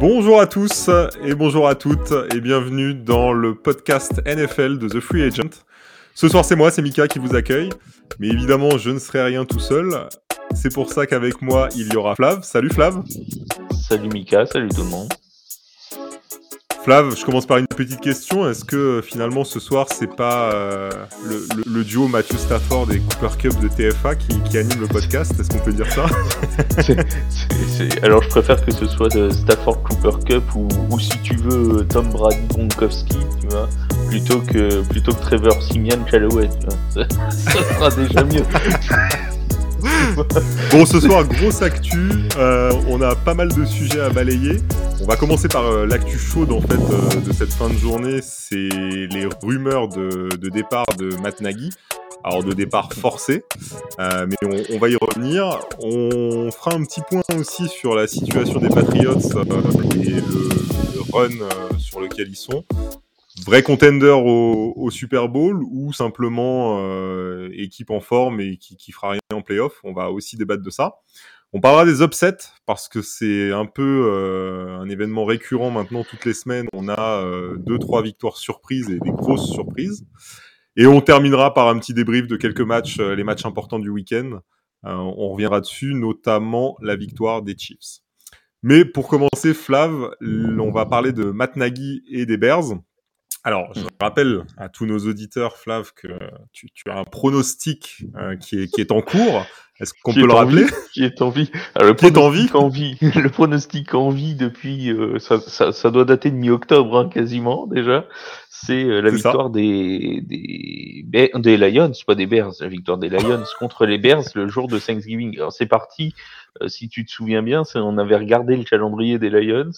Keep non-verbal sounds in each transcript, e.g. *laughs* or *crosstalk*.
Bonjour à tous et bonjour à toutes et bienvenue dans le podcast NFL de The Free Agent. Ce soir c'est moi, c'est Mika qui vous accueille, mais évidemment je ne serai rien tout seul. C'est pour ça qu'avec moi il y aura Flav. Salut Flav. Salut Mika, salut tout le monde. Flav, je commence par une petite question. Est-ce que finalement ce soir c'est pas euh, le, duo Matthew Stafford et Cooper Cup de TFA qui, anime le podcast? Est-ce qu'on peut dire ça? *laughs* Alors je préfère que ce soit de Stafford Cooper Cup ou, si tu veux Tom Brady Gronkowski, tu vois, plutôt que plutôt que Trevor Simian Callaway. *laughs* Ça, ça sera déjà mieux. *laughs* *laughs* bon, ce soir, grosse actu. Euh, on a pas mal de sujets à balayer. On va commencer par euh, l'actu chaude en fait euh, de cette fin de journée. C'est les rumeurs de, départ de Matt Nagy. Alors de départ forcé, mais on, va y revenir. On fera un petit point aussi sur la situation des Patriots et le run sur lequel ils sont vrai contender au, Super Bowl ou simplement euh, équipe en forme et qui, qui fera rien en playoff? On va aussi débattre de ça. On parlera des upsets parce que c'est un peu euh, un événement récurrent maintenant toutes les semaines. On a euh, deux trois victoires surprises et des grosses surprises. Et on terminera par un petit débrief de quelques matchs, les matchs importants du week-end. on reviendra dessus, notamment la victoire des Chiefs. Mais pour commencer, Flav, on va parler de Matt Nagy et des Bears. Alors, je rappelle à tous nos auditeurs, Flav, que tu, as un pronostic euh, qui, est, qui est en cours. Est-ce qu'on peut le rappeler? Qui est en vie. le qui est en vie? en vie. *laughs* Le pronostic en vie depuis, euh, ça, ça, ça, doit dater de mi-octobre hein, quasiment déjà. C'est euh, la victoire des, des, des Lions, pas des Bears, la victoire des Lions contre les Bears le jour de Thanksgiving. Alors c'est parti si tu te souviens bien, on avait regardé le calendrier des Lions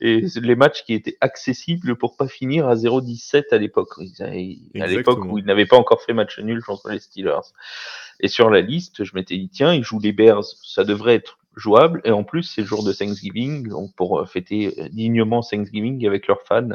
et les matchs qui étaient accessibles pour pas finir à 0-17 à l'époque. À l'époque où ils n'avaient pas encore fait match nul contre les Steelers. Et sur la liste, je m'étais dit, tiens, ils jouent les Bears, ça devrait être jouable. Et en plus, c'est le jour de Thanksgiving, donc pour euh, fêter euh, dignement Thanksgiving avec leurs fans.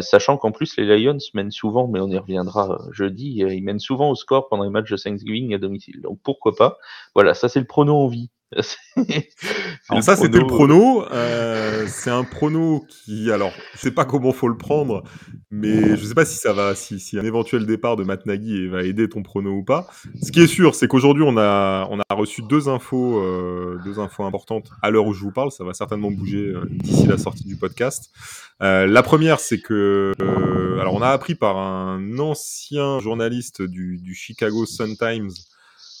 sachant qu'en plus, les Lions mènent souvent, mais on y reviendra jeudi, ils mènent souvent au score pendant les matchs de Thanksgiving à domicile. Donc pourquoi pas? Voilà, ça c'est le prono en *laughs* ça c'était le prono. Euh, c'est un prono qui, alors je sais pas comment faut le prendre, mais je sais pas si ça va, si, si un éventuel départ de Matt Nagy va aider ton prono ou pas. Ce qui est sûr, c'est qu'aujourd'hui on a on a reçu deux infos, euh, deux infos importantes à l'heure où je vous parle. Ça va certainement bouger euh, d'ici la sortie du podcast. la première, c'est que alors on a appris par un ancien journaliste du, du Chicago Sun Times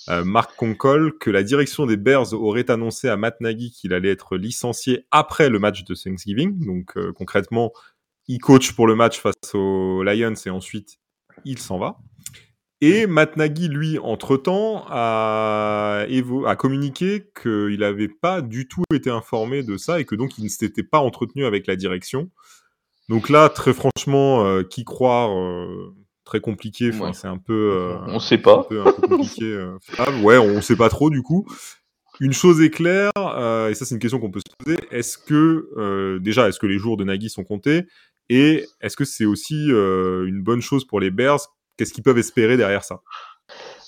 euh, Marc Concol que la direction des Bears aurait annoncé à Matt Nagy qu'il allait être licencié après le match de Thanksgiving. Donc euh, concrètement, il coach pour le match face aux Lions et ensuite il s'en va. Et Matt Nagy, lui, entre-temps, a, communiqué qu'il n'avait pas du tout été informé de ça et que donc il ne s'était pas entretenu avec la direction. Donc là, très franchement, euh, qui croire très compliqué. Enfin, c'est un peu. Euh, on sait pas. Un peu, un peu compliqué. Euh, *laughs* ouais, on sait pas trop du coup. Une chose est claire, euh, et ça c'est une question qu'on peut se poser. Est-ce que déjà, est-ce que les jours de Nagui sont comptés? Et est-ce que c'est aussi une bonne chose pour les Bears? Qu'est-ce qu'ils peuvent espérer derrière ça?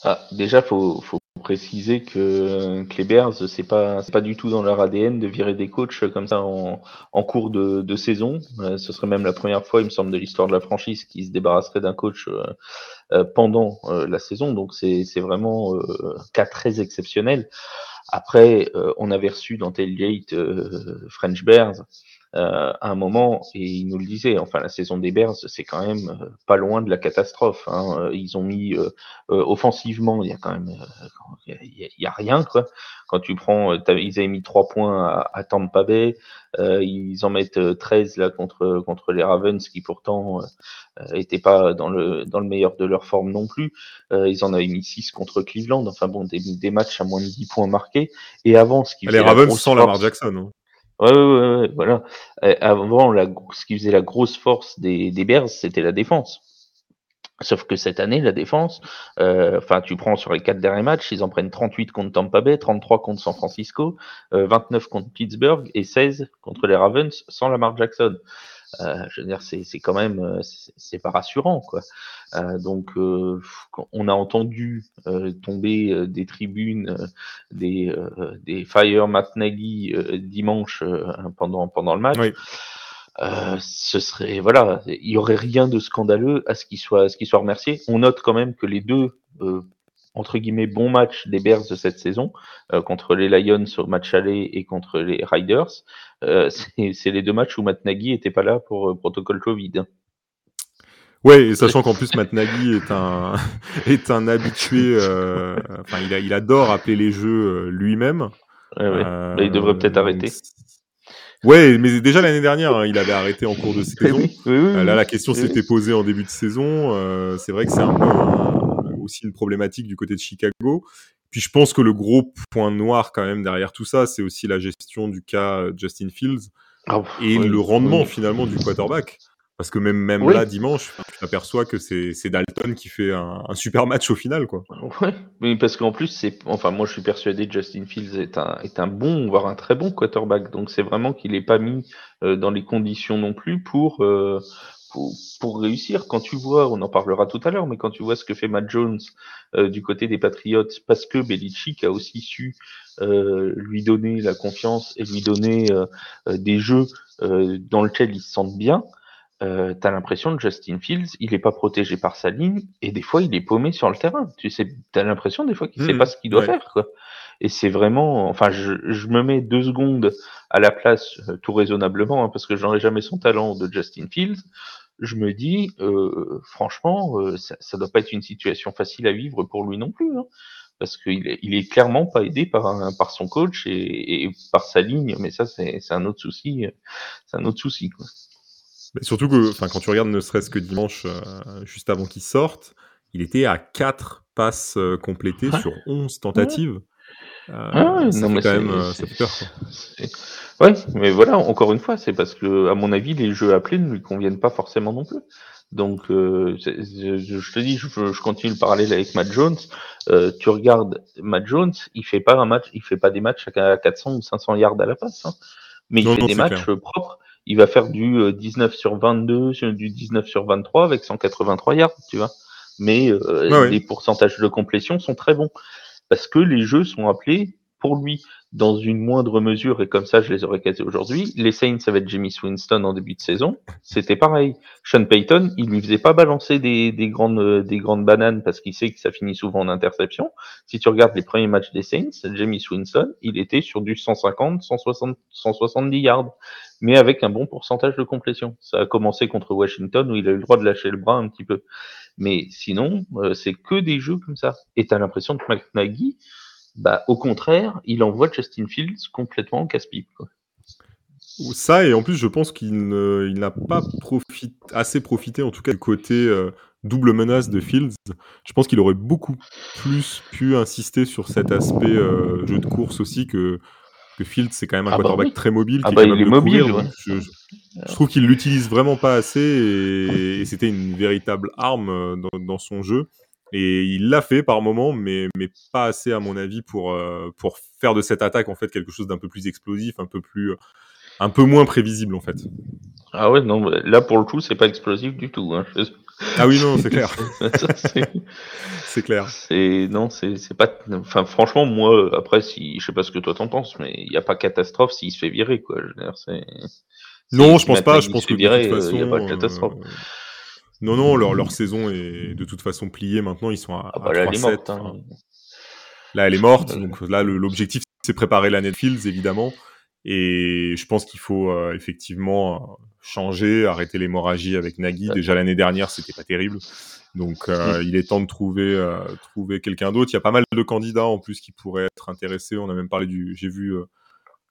Ah, Déjà, faut, faut préciser que, que les Bears, c'est pas pas du tout dans leur ADN de virer des coachs comme ça en, cours de, saison. Euh, ce serait même la première fois, il me semble, de l'histoire de la franchise qui se débarrasserait d'un coach euh, euh, pendant la saison. Donc c'est vraiment cas très exceptionnel. Après, on avait reçu dans Tailgate French Bears euh, à un moment, et il nous le disait, enfin la saison des Bears, c'est quand même euh, pas loin de la catastrophe. Hein. Euh, ils ont mis offensivement, il y a quand même, il y, a rien quoi. Quand tu prends, ils avaient mis trois points à, à Tampa Bay, ils en mettent 13 là contre contre les Ravens qui pourtant étaient pas dans le dans le meilleur de leur forme non plus. ils en avaient mis 6 contre Cleveland. Enfin bon, des, des matchs à moins de 10 points marqués. Et avant, ce qui les Ravens sans Lamar Jackson. Hein. Ouais, ouais, ouais, voilà. avant, la, ce qui faisait la grosse force des, des Bears, c'était la défense. Sauf que cette année, la défense, euh, enfin, tu prends sur les quatre derniers matchs, ils en prennent 38 contre Tampa Bay, 33 contre San Francisco, 29 euh, contre Pittsburgh et 16 contre les Ravens sans Lamar Jackson. Euh, je veux dire, c'est quand même, c'est pas rassurant, quoi. donc, on a entendu tomber des tribunes, des, des Fire Matt Nagy dimanche pendant pendant le match. Euh, ce serait voilà, il y aurait rien de scandaleux à ce qu'il soit, ce qu'il soit remercié. On note quand même que les deux euh, entre guillemets bons matchs des Bears de cette saison euh, contre les Lions sur match aller et contre les Riders, *laughs* c'est les deux matchs où Matt Nagy était pas là pour protocole Covid. Ouais, et sachant qu'en plus Matt Nagy est un *laughs* est un habitué, enfin il, il adore appeler les jeux lui-même. Ouais, ouais. il devrait peut-être arrêter. Ouais, mais déjà l'année dernière, hein, il avait arrêté en cours de *laughs* saison. Euh, là, la question s'était posée en début de saison. Euh, c'est vrai que c'est un peu aussi une problématique du côté de Chicago. Puis je pense que le gros point noir quand même derrière tout ça, c'est aussi la gestion du cas euh, Justin Fields ah, et le rendement finalement du quarterback. Parce que même, même là, dimanche, tu t'aperçois que c'est Dalton qui fait un, super match au final, quoi. Ouais, mais parce qu'en plus, c'est, enfin, moi, je suis persuadé que Justin Fields est un, est un bon, voire un très bon quarterback. Donc, c'est vraiment qu'il n'est pas mis euh, dans les conditions non plus pour, euh, pour, pour, réussir. Quand tu vois, on en parlera tout à l'heure, mais quand tu vois ce que fait Matt Jones euh, du côté des Patriots, parce que Belichick a aussi su lui donner la confiance et lui donner des jeux dans lesquels il se sente bien euh, t'as l'impression que Justin Fields, il est pas protégé par sa ligne et des fois il est paumé sur le terrain. Tu sais, t'as l'impression des fois qu'il sait mmh, pas ce qu'il doit faire, quoi. Et c'est vraiment, enfin, je, je, me mets deux secondes à la place, euh, tout raisonnablement, hein, parce que j'en ai jamais son talent de Justin Fields. Je me dis, euh, franchement, euh, ça, ça doit pas être une situation facile à vivre pour lui non plus, hein, parce qu'il est, il est clairement pas aidé par un, par son coach et, et par sa ligne. Mais ça, c'est un autre souci, c'est un autre souci, quoi surtout que, enfin, quand tu regardes ne serait-ce que dimanche, juste avant qu'il sorte, il était à 4 passes complétées sur 11 tentatives. Ah non, mais quand même, ça fait peur. Ouais, mais voilà, encore une fois, c'est parce que, à mon avis, les jeux appelés ne lui conviennent pas forcément non plus. Donc, je, te dis, je, continue le parallèle avec Matt Jones. tu regardes Matt Jones, il fait pas un match, il fait pas des matchs à 400 ou 500 yards à la passe, hein. mais il fait des matchs propres il va faire du 19 euh, sur 22, du 19 sur 23 avec 183 yards, tu vois. Mais euh, les pourcentages de complétion sont très bons parce que les jeux sont appelés pour lui dans une moindre mesure, et comme ça je les aurais casés aujourd'hui, les Saints avec Jimmy Swinston en début de saison, c'était pareil. Sean Payton, il lui faisait pas balancer des, des grandes, des grandes bananes parce qu'il sait que ça finit souvent en interception. Si tu regardes les premiers matchs des Saints, Jimmy Swinston, il était sur du 150, 160, 170 yards, mais avec un bon pourcentage de complétion. Ça a commencé contre Washington où il a eu le droit de lâcher le bras un petit peu. Mais sinon, euh, c'est que des jeux comme ça. Et t'as l'impression que McNaghy, bah, au contraire, il envoie Justin Fields complètement en casse-pipe. Ça, et en plus, je pense qu'il n'a pas assez profité, en tout cas, du côté euh, double menace de Fields. Je pense qu'il aurait beaucoup plus pu insister sur cet aspect euh, jeu de course aussi que, que Fields, c'est quand même un ah bah quarterback très mobile. Ah bah, il est mobile, je, trouve qu'il l'utilise vraiment pas assez et, c'était une véritable arme euh, dans, dans son jeu. Et il l'a fait par moment, mais, mais pas assez à mon avis pour, euh, pour faire de cette attaque en fait quelque chose d'un peu plus explosif, un peu plus, un peu moins prévisible en fait. Ah ouais, non, là pour le coup c'est pas explosif du tout. Hein. Ah oui non, c'est clair. *laughs* *laughs* c'est clair. C'est non, c'est pas. Enfin franchement moi après si je sais pas ce que toi t'en penses, mais il n'y a pas catastrophe s'il se fait virer quoi. Je veux dire. Non, je pense pas. Je pense que de toute façon, il n'y a pas de catastrophe. Euh, non, non, leur, leur saison est de toute façon pliée maintenant. Ils sont à, ah bah là, 3 elle hein. Là, elle est morte. Donc là, l'objectif, c'est préparer l'année de Fields, évidemment. Et je pense qu'il faut euh, effectivement euh, changer, arrêter l'hémorragie avec Nagui. Déjà l'année dernière, c'était pas terrible. Donc euh, mm. il est temps de trouver trouver quelqu'un d'autre. Il y a pas mal de candidats en plus qui pourraient être intéressés. On a même parlé du, j'ai vu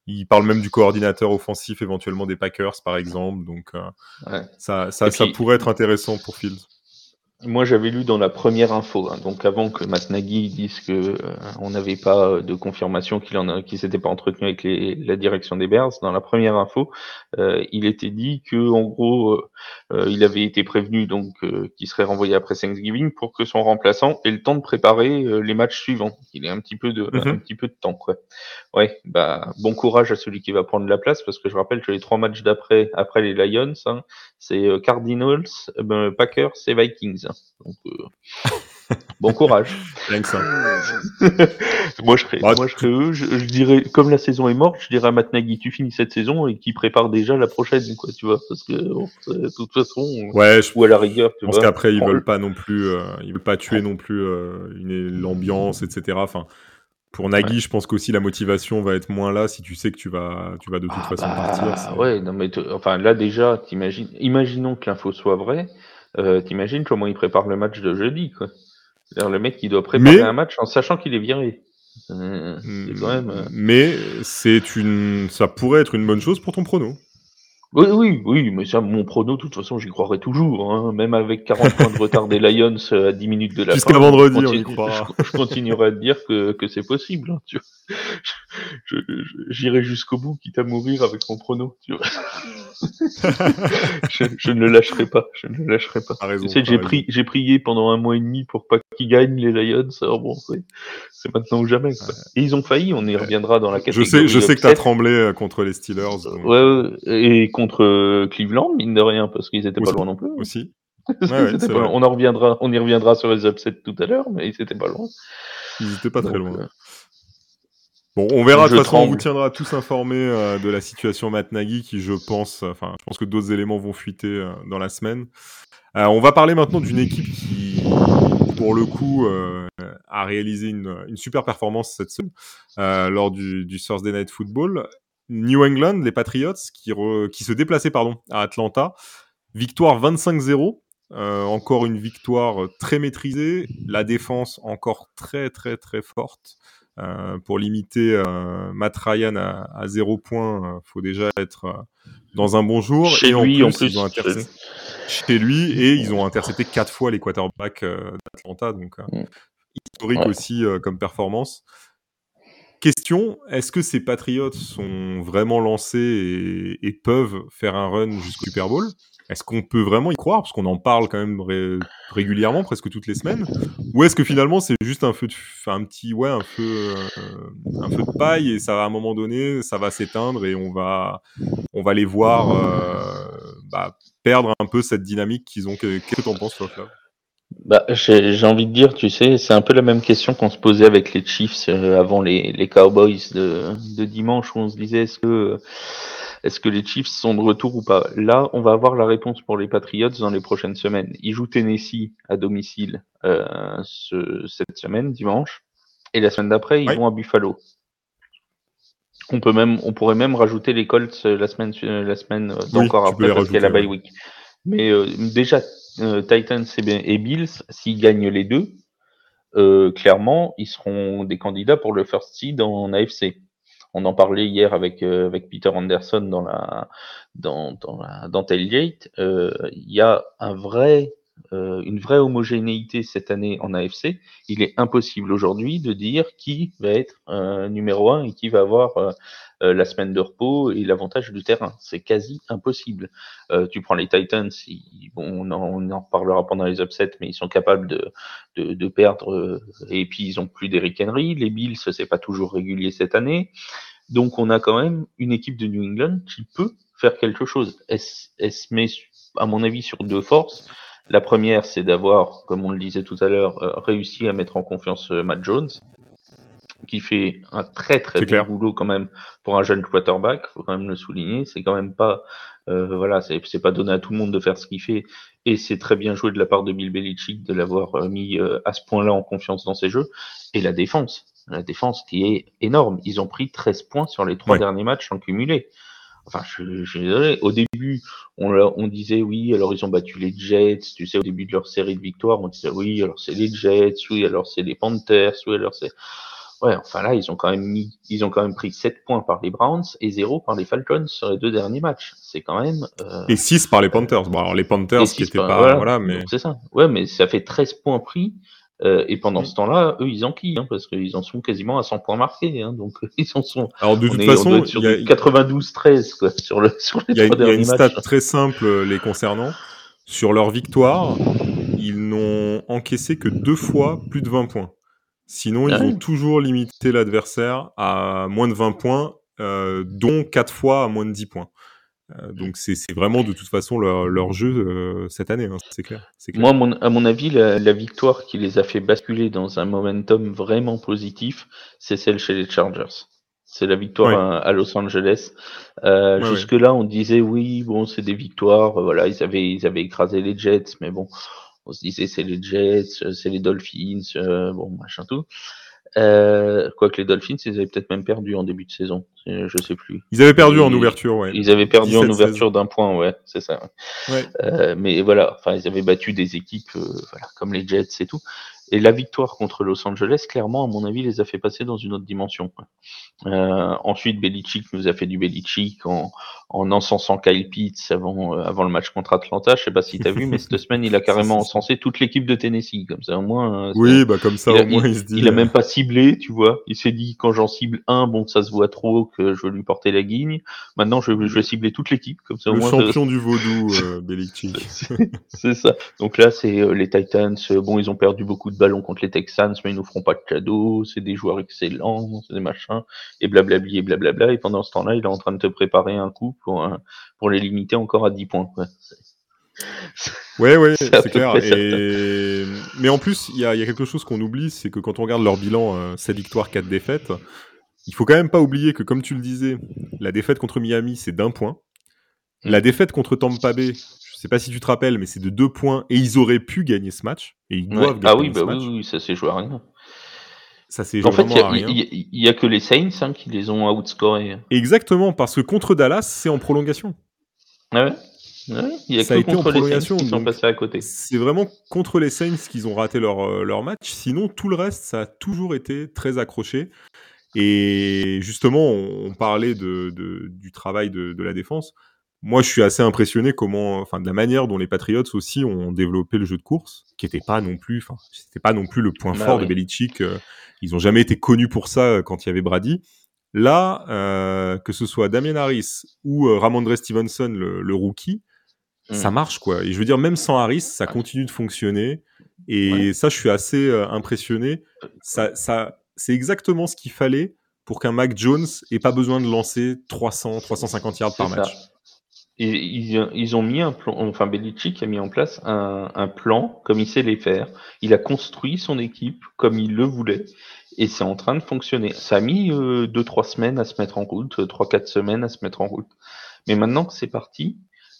il parle même du coordinateur offensif, éventuellement des Packers, par exemple. Donc, euh, ça, ça, ça pourrait être intéressant pour Fields. Moi, j'avais lu dans la première info, hein, donc avant que Matt Nagy dise que euh, on n'avait pas de confirmation qu'il en qu'il s'était pas entretenu avec les, la direction des Bears. Dans la première info, euh, il était dit que en gros, euh, il avait été prévenu donc qu'il serait renvoyé après Thanksgiving pour que son remplaçant ait le temps de préparer les matchs suivants. Il ait un petit peu de un petit peu de temps, quoi. Ouais, bah bon courage à celui qui va prendre la place parce que je rappelle que les trois matchs d'après après les Lions, hein, c'est Cardinals, Packers et Vikings. Donc, euh, bon courage. *laughs* Rien que ça. *laughs* moi, je serais, moi, je serais eux. Je, dirais, comme la saison est morte, je dirais à Matt Nagy, tu finis cette saison et qui prépare déjà la prochaine, quoi, tu vois, parce que de toute façon, ouais, je, ou à la rigueur, tu je pense qu'après ils veulent pas non plus, euh, ils veulent pas tuer non plus euh, l'ambiance, etc. Enfin, pour Nagui, je pense qu'aussi la motivation va être moins là si tu sais que tu vas, tu vas de toute ah façon bah, partir. Ouais, non mais enfin là déjà, t'imagines, imaginons que l'info soit vraie. Euh, T'imagines comment il prépare le match de jeudi, quoi. C'est-à-dire le mec qui doit préparer un match en sachant qu'il est viré. Euh, quand même, euh, Mais c'est une, ça pourrait être une bonne chose pour ton prono. Oui, oui, oui, mais ça, mon prono, de toute façon, j'y croirais toujours. Hein. Même avec 40 points de retard des Lions euh, à 10 minutes de la fin. Jusqu'à vendredi, on y croira. Je, continuerai à te dire que, que c'est possible. Hein, tu J'irai jusqu'au bout, quitte à mourir avec mon prono. Tu vois. je, ne le lâcherai pas. Je ne le lâcherai pas. Raison, tu sais, j'ai, prié pendant un mois et demi pour pas qu'ils gagnent les Lions. Alors bon, c'est, c'est maintenant ou jamais. Quoi. Et ils ont failli, on y reviendra dans la catégorie. Je sais, je sais que tu as tremblé euh, contre les Steelers. Donc... Ouais, et contre euh, Cleveland, mine de rien, parce qu'ils étaient pas loin non plus. Aussi. *laughs* On en reviendra, on y reviendra sur les upsets tout à l'heure, mais ils étaient pas loin. Ils étaient pas très loin. Euh, bon, on verra. De toute façon, on vous tiendra tous informés euh, de la situation Matt Nagy, qui, je pense, enfin, je pense que d'autres éléments vont fuiter dans la semaine. on va parler maintenant d'une équipe qui, pour le coup, a réalisé une, une, super performance cette semaine lors du, du Thursday Night Football. New England, les Patriots, qui, qui se déplaçaient pardon, à Atlanta. Victoire 25-0. Euh, encore une victoire très maîtrisée. La défense encore très très très forte. Euh, pour limiter euh, Matt Ryan à, à 0 points, faut déjà être dans un bon jour. Chez et lui, en plus, ils ont intercepté, chez lui, et ils ont intercepté quatre fois les quarterbacks d'Atlanta, donc mm. historique aussi comme performance. Question, est-ce que ces Patriots sont vraiment lancés et, peuvent faire un run jusqu'au Super Bowl? Est-ce qu'on peut vraiment y croire? Parce qu'on en parle quand même régulièrement, presque toutes les semaines. Ou est-ce que finalement c'est juste un feu de, un petit, ouais, un feu, euh, un feu de paille et ça va à un moment donné, ça va s'éteindre et on va, on va les voir euh, bah, perdre un peu cette dynamique qu'ils ont? Qu'est-ce que tu en penses, toi, bah, j'ai envie de dire, tu sais, c'est un peu la même question qu'on se posait avec les Chiefs euh, avant les, les Cowboys de, de, dimanche où on se disait est-ce que est-ce que les Chiefs sont de retour ou pas? Là, on va avoir la réponse pour les Patriots dans les prochaines semaines. Ils jouent Tennessee à domicile euh, ce, cette semaine, dimanche, et la semaine d'après, ils vont à Buffalo. On peut même, on pourrait même rajouter les Colts la semaine, la semaine encore après parce qu'il y a la bye week. Mais euh, déjà, euh, Titans et, Bills, s'ils gagnent les deux, euh, clairement, ils seront des candidats pour le first seed en AFC. On en parlait hier avec, Peter Anderson dans la dans, dans. Il y a une vraie homogénéité cette année en AFC, il est impossible aujourd'hui de dire qui va être numéro un et qui va avoir la semaine de repos et l'avantage du terrain. C'est quasi impossible. tu prends les Titans, bon, on, en, reparlera pendant les upsets, mais ils sont capables de, de, de perdre et puis ils ont plus d'Eric Henry. Les Bills, c'est pas toujours régulier cette année. Donc on a quand même une équipe de New England qui peut faire quelque chose. Elle, elle se met, à mon avis, sur deux forces. La première, c'est d'avoir, comme on le disait tout à l'heure, euh, réussi à mettre en confiance euh, Matt Jones, qui fait un très très bon boulot quand même pour un jeune quarterback, faut quand même le souligner. C'est quand même pas, euh, voilà, c'est pas donné à tout le monde de faire ce qu'il fait, et c'est très bien joué de la part de Bill Belichick de l'avoir mis à ce point-là en confiance dans ses jeux. Et la défense, la défense qui est énorme. Ils ont pris 13 points sur les trois derniers matchs en cumulé. Enfin, je, je, suis désolé. Au début, on, on disait oui, alors ils ont battu les Jets. Tu sais, au début de leur série de victoires, on disait oui, alors c'est les Jets, oui, alors c'est les Panthers, oui, alors c'est. Ouais, enfin là, ils ont quand même mis, ils ont quand même pris 7 points par les Browns et 0 par les Falcons sur les deux derniers matchs. C'est quand même. Euh, et 6 par les Panthers. Bon, alors les Panthers qui étaient pas. Voilà, mais. C'est ça. Ouais, mais ça fait 13 points pris. Euh, et pendant ce temps-là, eux, ils enquillent, hein, parce qu'ils en sont quasiment à 100 points marqués. Hein, donc, *laughs* ils en sont. Alors, de toute façon, sur 92-13, quoi, *laughs* sur, le, sur les Il y a, une stat très simple euh, les concernant. Sur leur victoire, ils n'ont encaissé que deux fois plus de 20 points. Sinon, ils ah ont toujours limité l'adversaire à moins de 20 points, euh, dont 4 fois à moins de 10 points. Euh, donc c'est vraiment de toute façon leur, leur jeu euh, cette année, hein, c'est clair, clair, Moi, mon, à mon avis, la, la, victoire qui les a fait basculer dans un momentum vraiment positif, c'est celle chez les Chargers. C'est la victoire à, Los Angeles. Euh, jusque là, on disait oui, bon, c'est des victoires. Voilà, ils avaient ils avaient écrasé les Jets, mais bon, on se disait c'est les Jets, c'est les Dolphins, euh, bon machin tout. Euh, Quoique les Dolphins, ils avaient peut-être même perdu en début de saison, je sais plus. Ils avaient perdu en ouverture, ouais. Ils avaient perdu en ouverture d'un point, ouais, c'est ça. Ouais. Euh, mais voilà, enfin, ils avaient battu des équipes, euh, voilà, comme les Jets et tout. Et la victoire contre Los Angeles, clairement, à mon avis, les a fait passer dans une autre dimension. Euh, ensuite, Belichick nous a fait du Belichick en, en encensant Kyle Pitts avant, euh, avant le match contre Atlanta. Je sais pas si tu as vu, mais cette *laughs* semaine, il a carrément encensé toute l'équipe de Tennessee. Comme ça, au moins. Euh, oui, bah comme ça, il au moins, il, se dit. Il a même pas ciblé, tu vois. Il s'est dit, quand j'en cible un, bon, ça se voit trop que je veux lui porter la guigne. Maintenant, je, je vais cibler toute l'équipe. Comme ça, le au moins. champion du vaudou, *laughs* euh, Belichick. c'est ça. Donc là, c'est les Titans. Bon, ils ont perdu beaucoup de ballon contre les Texans, mais ils nous feront pas de cadeaux, c'est des joueurs excellents, c'est des machins, et blablabli et blablabla, et pendant ce temps-là, il est en train de te préparer un coup pour, pour les limiter encore à 10 points. Quoi. Ouais, ouais, *laughs* c'est clair. Mais en plus, il y a, y a, quelque chose qu'on oublie, c'est que quand on regarde leur bilan, euh, 7 victoires, 4 défaites, il faut quand même pas oublier que, comme tu le disais, la défaite contre Miami, c'est d'un point. La défaite contre Tampa Bay, je sais pas si tu te rappelles, mais c'est de deux points et ils auraient pu gagner ce match. Et ils doivent ah oui, bah oui, ça s'est joué à rien. Ça en fait. Il y, a que les Saints hein, qui les ont outscorés. Exactement, parce que contre Dallas, c'est en prolongation. Ah ouais il y a ça que a été en prolongation. Qui sont passés à côté. C'est vraiment contre les Saints qu'ils ont raté leur, euh, leur match. Sinon, tout le reste, ça a toujours été très accroché. Et justement, on, parlait de, de, du travail de, de la défense moi, je suis assez impressionné comment, enfin, de la manière dont les Patriots aussi ont développé le jeu de course, qui n'était pas non plus, enfin, c'était pas non plus le point bah fort de Belichick. Euh, ils ont jamais été connus pour ça euh, quand il y avait Brady. Là, euh, que ce soit Damien Harris ou euh, Ramondre Stevenson, le, le rookie, ça mmh. marche quoi. Et je veux dire, même sans Harris, ça continue de fonctionner. Et ça, je suis assez impressionné. Ça, ça, c'est exactement ce qu'il fallait pour qu'un Mac Jones ait pas besoin de lancer 300, 350 yards par match. Ils, ils, ont mis un plan, enfin Belichick a mis en place un, un, plan comme il sait les faire. Il a construit son équipe comme il le voulait et c'est en train de fonctionner. Ça a mis euh, deux trois semaines à se mettre en route, euh, trois quatre semaines à se mettre en route. Mais maintenant que c'est parti,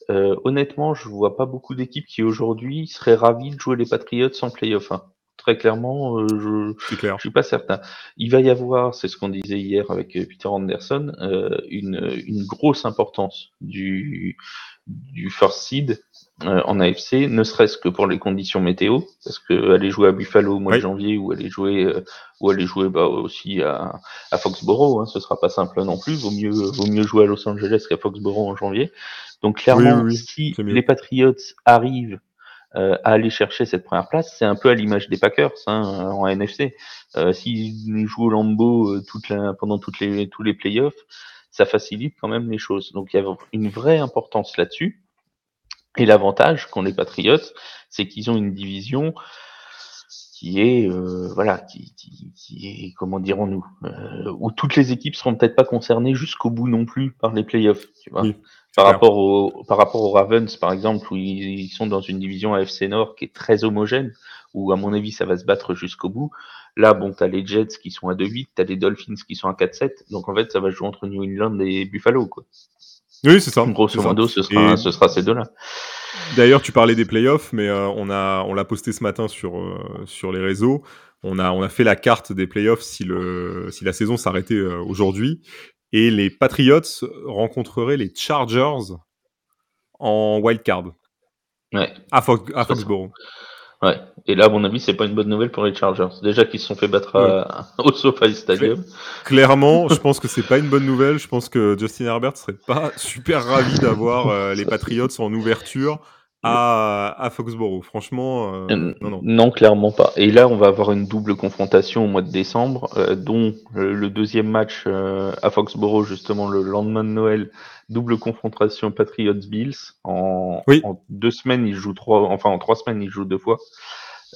euh, honnêtement, je vois pas beaucoup d'équipes qui aujourd'hui seraient ravies de jouer les Patriots en playoff 1 très clairement, euh, je clair. suis pas certain. Il va y avoir, c'est ce qu'on disait hier avec euh, Peter Anderson, euh, une, une grosse importance du, du first seed euh, en AFC, ne serait-ce que pour les conditions météo, parce que aller jouer à Buffalo au mois de janvier ou aller jouer euh, ou aller jouer bah, aussi à, à Foxborough, hein, ce sera pas simple non plus. Vaut mieux vaut mieux jouer à Los Angeles qu'à Foxborough en janvier. Donc clairement, si les Patriots arrivent euh, à aller chercher cette première place. C'est un peu à l'image des Packers hein, en NFC. Euh, S'ils jouent au Lambeau euh, toute la, pendant toutes les, tous les playoffs, ça facilite quand même les choses. Donc il y a une vraie importance là-dessus. Et l'avantage qu'ont les Patriots, c'est qu'ils ont une division qui est euh, voilà qui, qui, qui, est comment dirons-nous euh, où toutes les équipes seront peut-être pas concernées jusqu'au bout non plus par les playoffs tu vois. Par rapport au par rapport aux Ravens par exemple où ils, sont dans une division AFC Nord qui est très homogène où à mon avis ça va se battre jusqu'au bout. Là bon t'as les Jets qui sont à 2-8 t'as les Dolphins qui sont à 4-7 donc en fait ça va jouer entre New England et Buffalo quoi oui, c'est ça. Grosso modo, ce sera, ce sera ces deux-là. D'ailleurs, tu parlais des playoffs, mais euh, on a, on l'a posté ce matin sur euh, sur les réseaux. On a, on a fait la carte des playoffs si le, si la saison s'arrêtait euh, aujourd'hui, et les Patriots rencontreraient les Chargers en wild card. Ouais. À, à Foxborough. Ouais. Et là, à mon avis, c'est pas une bonne nouvelle pour les Chargers. Déjà qu'ils se sont fait battre *laughs* au SoFi Stadium. Clairement, *laughs* je pense que c'est pas une bonne nouvelle. Je pense que Justin Herbert serait pas super ravi d'avoir euh, les Patriots en ouverture à, à Foxborough. Franchement, euh, euh, non, non. clairement pas. Et là, on va avoir une double confrontation au mois de décembre, dont le deuxième match à Foxborough, justement le lendemain de Noël, double confrontation Patriots-Bills. En, en, deux semaines, ils jouent trois, enfin en trois semaines, ils jouent deux fois.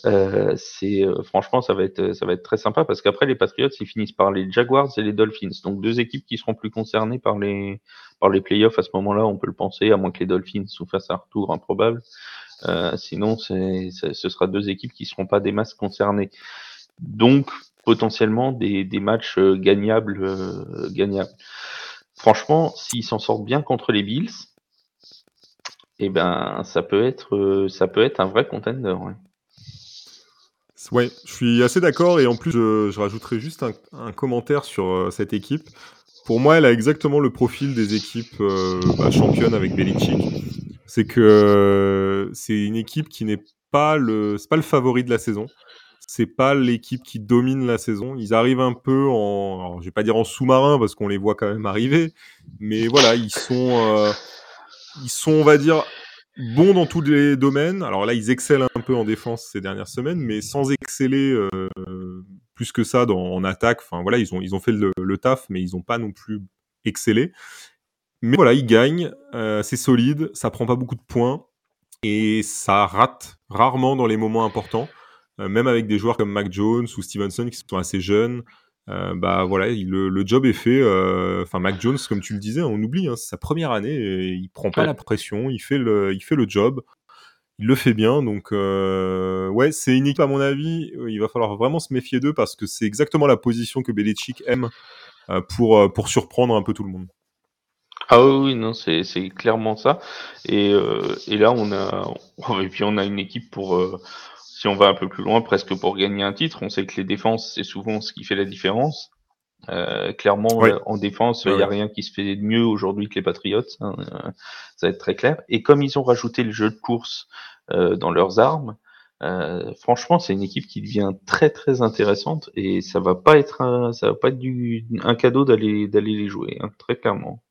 Euh, c'est euh, franchement ça va être ça va être très sympa parce qu'après les Patriots ils finissent par les Jaguars et les Dolphins donc deux équipes qui seront plus concernées par les par les playoffs à ce moment-là on peut le penser à moins que les Dolphins à un retour improbable euh, sinon ce sera deux équipes qui seront pas des masses concernées donc potentiellement des, matchs euh, gagnables gagnables franchement s'ils s'en sortent bien contre les Bills eh ben ça peut être un vrai contender ouais. Je suis assez d'accord et en plus je, rajouterai juste un, commentaire sur euh, cette équipe. Pour moi, elle a exactement le profil des équipes euh, bah, championnes avec Belichick. C'est que euh, c'est une équipe qui n'est pas le, c'est pas le favori de la saison. C'est pas l'équipe qui domine la saison. Ils arrivent un peu en, alors, je vais pas dire en sous-marin parce qu'on les voit quand même arriver, mais voilà, ils sont, ils sont, on va dire, bon dans tous les domaines. Alors là, ils excellent un peu en défense ces dernières semaines, mais sans exceller euh, plus que ça dans, en attaque. Enfin voilà, ils ont, ils ont fait le, taf, mais ils n'ont pas non plus excellé. Mais voilà, ils gagnent, euh, c'est solide, ça prend pas beaucoup de points et ça rate rarement dans les moments importants. Euh, même avec des joueurs comme Mac Jones ou Stevenson qui sont assez jeunes, euh, bah voilà, le, job est fait. Enfin, Mac Jones, comme tu le disais, on oublie, hein, c'est sa première année, et il prend pas la pression, il fait le, il fait le job, il le fait bien. Donc euh, ouais, c'est une équipe à mon avis. Il va falloir vraiment se méfier d'eux parce que c'est exactement la position que Belichick aime pour pour surprendre un peu tout le monde. Ah oui, non, c'est clairement ça. Et, et là, on a, *laughs* et puis on a une équipe pour si on va un peu plus loin, presque pour gagner un titre, on sait que les défenses, c'est souvent ce qui fait la différence. Euh, clairement, en défense, il n'y a rien qui se fait de mieux aujourd'hui que les Patriots. Hein, euh, ça va être très clair. Et comme ils ont rajouté le jeu de course euh, dans leurs armes, franchement, c'est une équipe qui devient très très intéressante et ça va pas être un, ça va pas être du, un cadeau d'aller d'aller les jouer, hein, très clairement.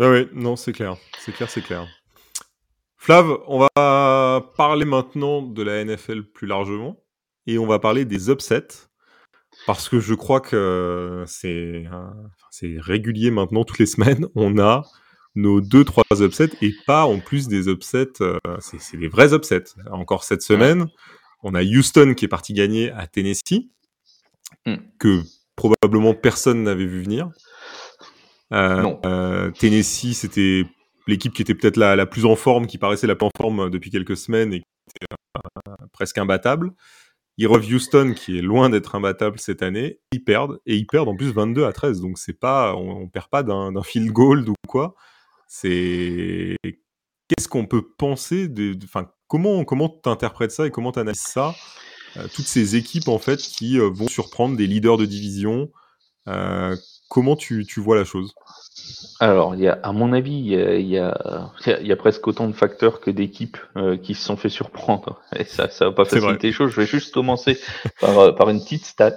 Ah oui, non, c'est clair, c'est clair, c'est clair. Flav, on va parler maintenant de la NFL plus largement et on va parler des upsets parce que je crois que c'est régulier maintenant toutes les *laughs* semaines. On a nos deux trois upsets et pas en plus des upsets. Euh, c'est des vrais upsets. Encore cette semaine, on a Houston qui est parti gagner à Tennessee hmm. que probablement personne n'avait vu venir. Euh, euh, Tennessee, c'était l'équipe qui était peut-être la, plus en forme, qui paraissait la plus en forme depuis quelques semaines et qui était presque imbattable. Ils reviennent Houston, qui est loin d'être imbattable cette année. Ils perdent, et ils perdent en plus 22 à 13. Donc c'est pas, on, ne perd pas d'un field goal ou quoi. C'est qu'est-ce qu'on peut penser de, enfin comment comment t'interprètes ça et comment t'analyses ça euh, toutes ces équipes en fait qui euh, vont surprendre des leaders de division. comment tu, tu vois la chose? Alors, il y a, à mon avis, il y a, il y a, il y a presque autant de facteurs que d'équipes euh, qui se sont fait surprendre. Et ça, ça va pas faciliter les choses. Je vais juste commencer par, euh, par une petite stat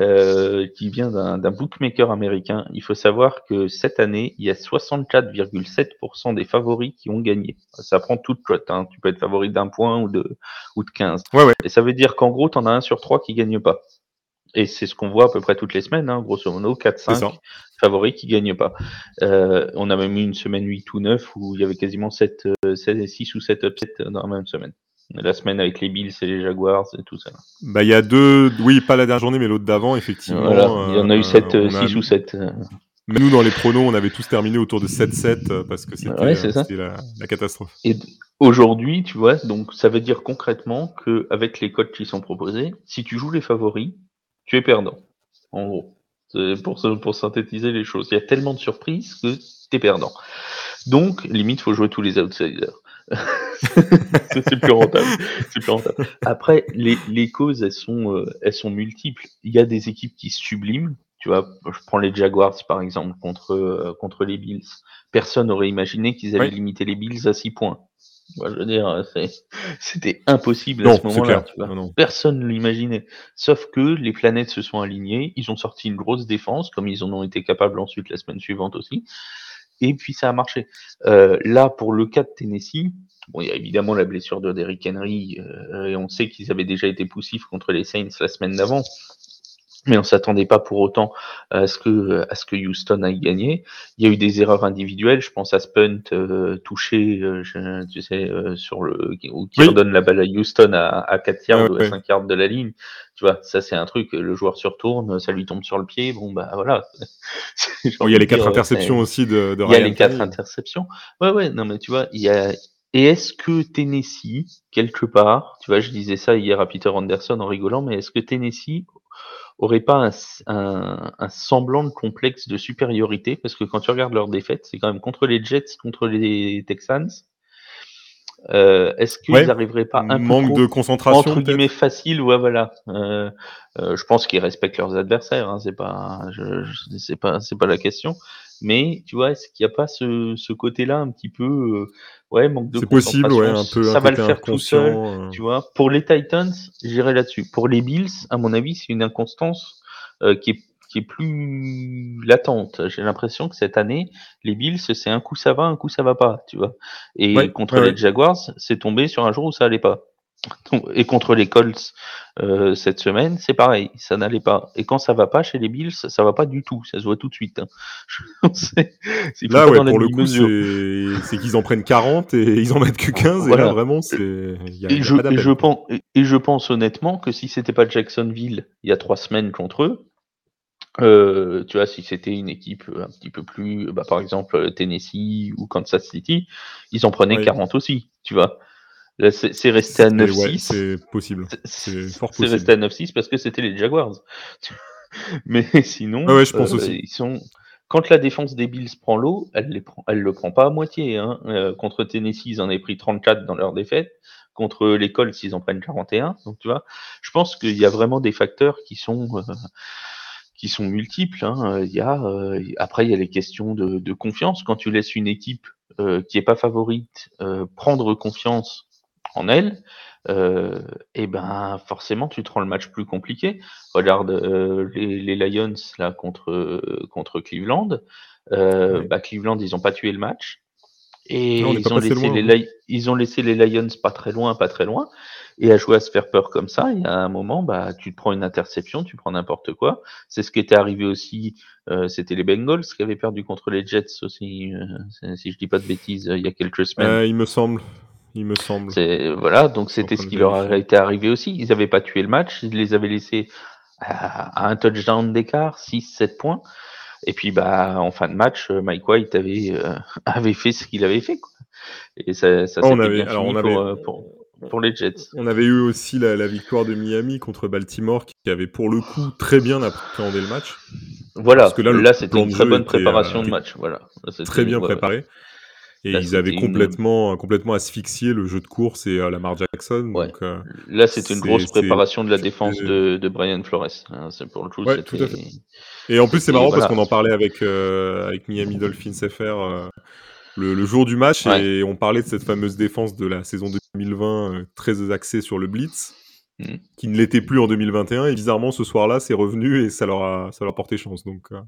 euh, qui vient d'un bookmaker américain. Il faut savoir que cette année, il y a 64,7% des favoris qui ont gagné. Ça prend toute cote. Hein. Tu peux être favori d'un point ou de, ou de 15. Ouais, ouais. Et ça veut dire qu'en gros, tu en as un sur trois qui gagne pas. Et c'est ce qu'on voit à peu près toutes les semaines, hein, grosso modo, 4-5 favoris qui gagnent pas. Euh, on a même eu une semaine 8 ou 9 où il y avait quasiment 7, 7 6 ou 7 upsets dans la même semaine. La semaine avec les Bills et les Jaguars et tout ça. Bah, il y a deux, oui, pas la dernière journée, mais l'autre d'avant, effectivement. il y en a eu 7, euh, 6 ou 7. Mais nous, dans les pronos, on avait tous terminé autour de 7-7 euh, parce que c'était la, la, catastrophe. Et aujourd'hui, tu vois, donc ça veut dire concrètement qu'avec les codes qui sont proposés, si tu joues les favoris, tu es perdant. En gros. Pour, pour synthétiser les choses. Il y a tellement de surprises que tu es perdant. Donc, limite, faut jouer tous les outsiders. *laughs* c'est plus rentable. C'est plus rentable. Après, les, les causes, elles sont, euh, elles sont multiples. Il y a des équipes qui subliment. Tu vois, je prends les Jaguars par exemple contre, euh, contre les Bills. Personne n'aurait imaginé qu'ils allaient limiter les Bills à 6 points. Je veux dire, *laughs* c'était impossible à ce moment-là. Personne ne l'imaginait. Sauf que les planètes se sont alignées, ils ont sorti une grosse défense, comme ils en ont été capables ensuite la semaine suivante aussi. Et puis ça a marché. Euh, là, pour le cas de Tennessee, bon, il y a évidemment la blessure de Derrick Henry, euh, et on sait qu'ils avaient déjà été poussifs contre les Saints la semaine d'avant mais on s'attendait pas pour autant à ce que à ce que Houston aille gagner. Il y a eu des erreurs individuelles, je pense à Spunt euh, touché, euh, tu sais, euh, sur le ou qui redonne la balle à Houston à, à 4 yards ou à 5 yards de la ligne. Tu vois, ça c'est un truc, le joueur se retourne, ça lui tombe sur le pied, bon bah voilà. *laughs* il y a les quatre interceptions aussi de, de Il y a les quatre interceptions. Ouais ouais, non mais tu vois, il y a et est-ce que Tennessee, quelque part, tu vois, je disais ça hier à Peter Anderson en rigolant, mais est-ce que Tennessee aurait pas un, un, semblant de complexe de supériorité parce que quand tu regardes leurs défaites, c'est quand même contre les Jets, contre les Texans. Euh, Est-ce qu'ils n'arriveraient pas un manque de concentration entre guillemets facile? Ouais voilà. Euh, euh, je pense qu'ils respectent leurs adversaires hein, c'est pas je, je c'est pas c'est pas la question mais tu vois est-ce qu'il n'y a pas ce, ce côté là un petit peu euh, ouais manque de concentration possible ouais un peu ça va le faire tout seul euh. tu vois pour les Titans j'irai là-dessus pour les Bills à mon avis c'est une inconstance euh, qui est qui est plus latente. J'ai l'impression que cette année, les Bills, c'est un coup ça va, un coup ça va pas, tu vois. Et contre les Jaguars, c'est tombé sur un jour où ça allait pas. *laughs* Et contre les Colts euh, cette semaine, c'est pareil, ça n'allait pas. Et quand ça va pas chez les Bills, ça va pas du tout, ça se voit tout de suite. Hein. *laughs* là, ouais, pour le coup, c'est qu'ils en prennent 40 et ils en mettent que *laughs* 15. Et là, vraiment, c'est. Et, je, et, je pense, et je pense honnêtement que si c'était pas Jacksonville il y a trois semaines contre eux, euh, tu vois, si c'était une équipe un petit peu plus, bah, par exemple Tennessee ou Kansas City, ils en prenaient 40 aussi, tu vois. C'est resté à 9-6. c'est possible. C'est fort possible. C'est resté à 9-6 parce que c'était les Jaguars. *laughs* Mais sinon, ouais, je pense euh, aussi. ils sont. Quand la défense des Bills prend l'eau, elle ne elle le prend pas à moitié. Hein. Euh, contre Tennessee, ils en avaient pris 34 dans leur défaite. Contre l'école, s'ils en prennent 41. Donc, tu vois, je pense qu'il y a vraiment des facteurs qui sont qui sont multiples. Hein. Il y a, euh, après, il y a les questions de, de, confiance. Quand tu laisses une équipe euh, qui est pas favorite euh, prendre confiance en elle, euh, et ben forcément tu te rends le match plus compliqué. Regarde les, les, Lions là contre contre Cleveland. Bah, Cleveland, ils ont pas tué le match. Et ils, ont laissé les, ils ont laissé les Lions pas très loin, pas très loin. Et à jouer à se faire peur comme ça, il y a un moment, bah, tu te prends une interception, tu prends n'importe quoi. C'est ce qui était arrivé aussi, euh, c'était les Bengals qui avaient perdu contre les Jets aussi, euh, si je dis pas de bêtises, euh, il y a quelques semaines. Euh, il me semble. Il me semble. Voilà, donc c'était ce qui leur a été arrivé aussi. Ils n'avaient pas tué le match, ils les avaient laissés à, un touchdown d'écart, 6-7 points. Et puis, bah, en fin de match, Mike White avait, *laughs* avait fait ce qu'il avait fait. Quoi. Et ça, ça oh, bien alors on avait, pour, pour les Jets. On avait eu aussi la, victoire de Miami contre Baltimore qui avait pour le coup très bien appréhendé le match. Voilà, Parce que là, là c'était une très bonne préparation euh, de match. Voilà. très bien préparé. Et ils avaient complètement, complètement asphyxié le jeu de course et euh, Lamar Jackson. Donc, euh, là, c'était une grosse préparation de la défense de, de Brian Flores. Hein, c'est pour le coup. Ouais, tout à fait. Et en plus, c'est marrant parce qu'on en parlait avec, avec Miami Dolphins FR le, jour du match et on parlait de cette fameuse défense de la saison 2020 euh, très axée sur le blitz mm. qui ne l'était plus en 2021 et bizarrement ce soir-là c'est revenu et ça leur a ça leur a porté chance donc euh,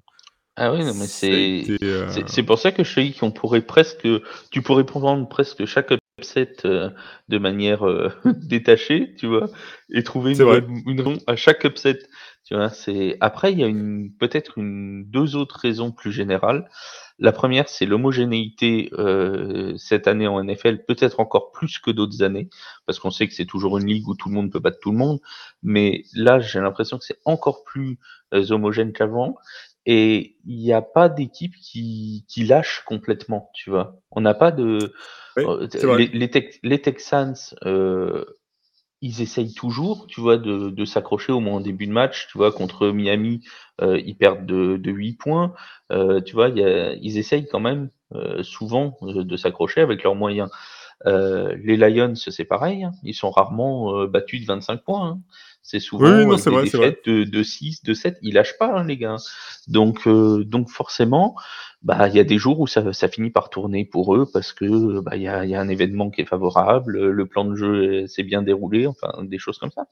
ah oui non mais c'est euh, c'est pour ça que je dis qu'on pourrait presque tu pourrais prendre presque chaque upset de manière *laughs* détachée tu vois et trouver une, une raison à chaque upset tu vois. C'est après il y a une peut-être une deux autres raisons plus générales. La première, c'est l'homogénéité euh, cette année en NFL, peut-être encore plus que d'autres années, parce qu'on sait que c'est toujours une ligue où tout le monde peut battre tout le monde, mais là, j'ai l'impression que c'est encore plus euh, homogène qu'avant. Et il n'y a pas d'équipe qui, qui lâche complètement, tu vois. On n'a pas de... Euh, les, les, les, Texans, euh, ils essayent toujours, tu vois, de, de s'accrocher au moins en début de match. Tu vois, contre Miami, euh, ils perdent de, de 8 points. Euh, tu vois, y a, ils essayent quand même euh, souvent de s'accrocher avec leurs moyens. les Lions, c'est pareil. Hein. Ils sont rarement battus de 25 points. Hein. C'est souvent des défaites de, de, 6, de 7. Ils lâchent pas, hein, les gars. Donc, donc forcément, bah il y a des jours où ça, ça finit par tourner pour eux parce que bah il y a, y a, un événement qui est favorable, le plan de jeu s'est bien déroulé, enfin des choses comme ça.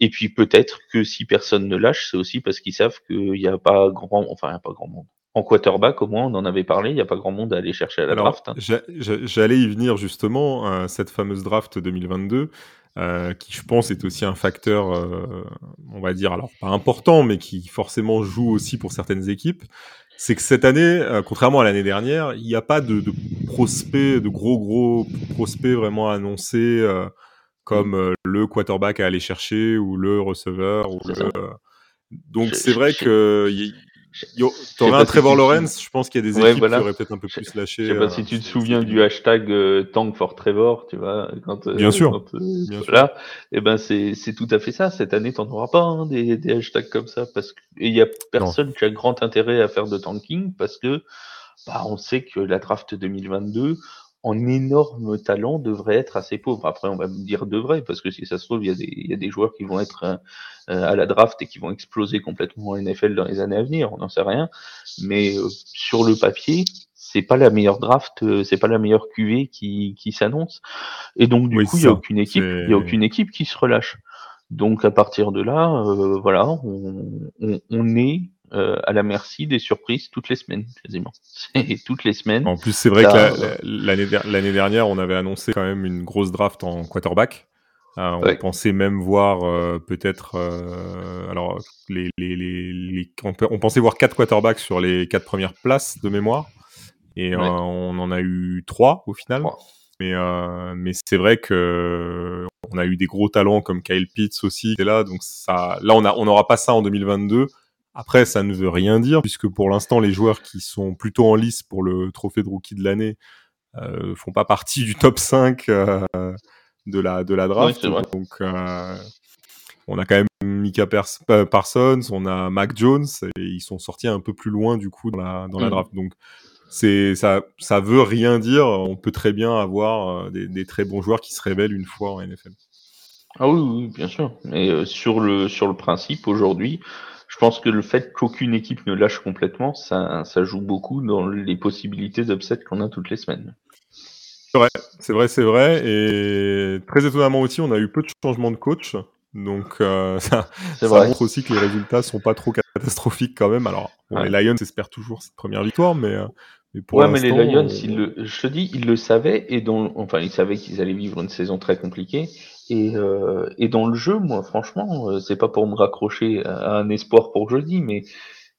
Et puis peut-être que si personne ne lâche, c'est aussi parce qu'ils savent qu'il n'y a pas grand, enfin il a pas grand monde. En quarterback, au moins, on en avait parlé, il n'y a pas grand monde à aller chercher à la draft. Hein. J'allais y venir justement, cette fameuse draft 2022, euh, qui je pense est aussi un facteur, euh, on va dire, alors pas important, mais qui forcément joue aussi pour certaines équipes c'est que cette année, euh, contrairement à l'année dernière, il n'y a pas de, de, prospects, de gros gros prospects vraiment annoncés euh, comme euh, le quarterback à aller chercher ou le receveur. Ou le... Donc c'est vrai que T'aurais un Trevor Lawrence, je pense qu'il y a des équipes qui auraient peut-être un peu plus lâché. Je sais pas euh, si tu te souviens du hashtag euh, Tank for Trevor, tu vois, quand euh, bien sûr, bien là, et eh ben c'est c'est tout à fait ça. Cette année, t'en auras pas hein, des, des hashtags comme ça parce que il y a personne qui a grand intérêt à faire de tanking parce que bah on sait que la draft 2022 en énorme talent devrait être assez pauvre. Après, on va me dire devrait, parce que si ça se trouve, il y a des, il y a des joueurs qui vont être euh, à la draft et qui vont exploser complètement en NFL dans les années à venir, on n'en sait rien. Mais euh, sur le papier, c'est pas la meilleure draft, euh, c'est pas la meilleure QV qui, qui s'annonce. Et donc, du coup, il y a aucune équipe, il y a aucune équipe qui se relâche. Donc, à partir de là, voilà, on, on, on est euh, à la merci des surprises toutes les semaines, quasiment. *laughs* C'est toutes les semaines. En plus, c'est vrai que l'année dernière, on avait annoncé quand même une grosse draft en quarterback. Euh, on pensait même voir euh, peut-être, alors les, les, les, on, pensait voir quatre quarterbacks sur les quatre premières places de mémoire, et on en a eu trois au final. Mais, mais c'est vrai que on a eu des gros talents comme Kyle Pitts aussi, et là, donc ça, là on n'aura pas ça en 2022. Après, ça ne veut rien dire, puisque pour l'instant, les joueurs qui sont plutôt en lice pour le trophée de rookie de l'année euh, font pas partie du top 5 euh, de, la, de la draft. Donc, euh, on a quand même Mika euh, Parsons, on a Mac Jones, et ils sont sortis un peu plus loin, du coup, dans la, dans la mm. draft. Donc, c'est ça, ça veut rien dire. On peut très bien avoir des, des, très bons joueurs qui se révèlent une fois en NFL. Ah oui, oui bien sûr. Mais sur le sur le principe aujourd'hui, pense que le fait qu'aucune équipe ne lâche complètement, ça, ça joue beaucoup dans les possibilités d'upset qu'on a toutes les semaines. C'est vrai, c'est vrai, c'est vrai. Et très étonnamment aussi, on a eu peu de changements de coach. Donc euh, *laughs* ça, ça montre aussi que les résultats sont pas trop catastrophiques quand même. Alors les Lions espèrent toujours cette première victoire, mais, euh, mais pour ouais, mais les Lions, le, je te dis, ils le savaient et dont, enfin ils savaient qu'ils allaient vivre une saison très compliquée et, euh, et dans le jeu, moi, franchement, euh, c'est pas pour me raccrocher à un espoir pour jeudi, mais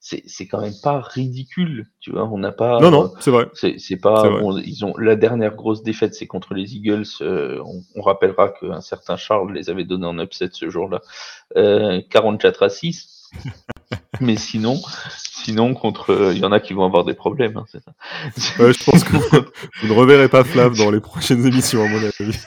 c'est quand même pas ridicule, tu vois. On n'a pas. Non, non, c'est vrai. C'est pas. ils ont la dernière grosse défaite, c'est contre les Eagles. Euh, on, on, rappellera qu'un certain Charles les avait donnés en upset ce jour-là, euh, 44 à 6. *laughs* mais sinon, Sinon, contre, il euh, y en a qui vont avoir des problèmes. Hein, ça. Ouais, je pense que vous ne reverrez pas Flav dans les prochaines émissions, à mon avis.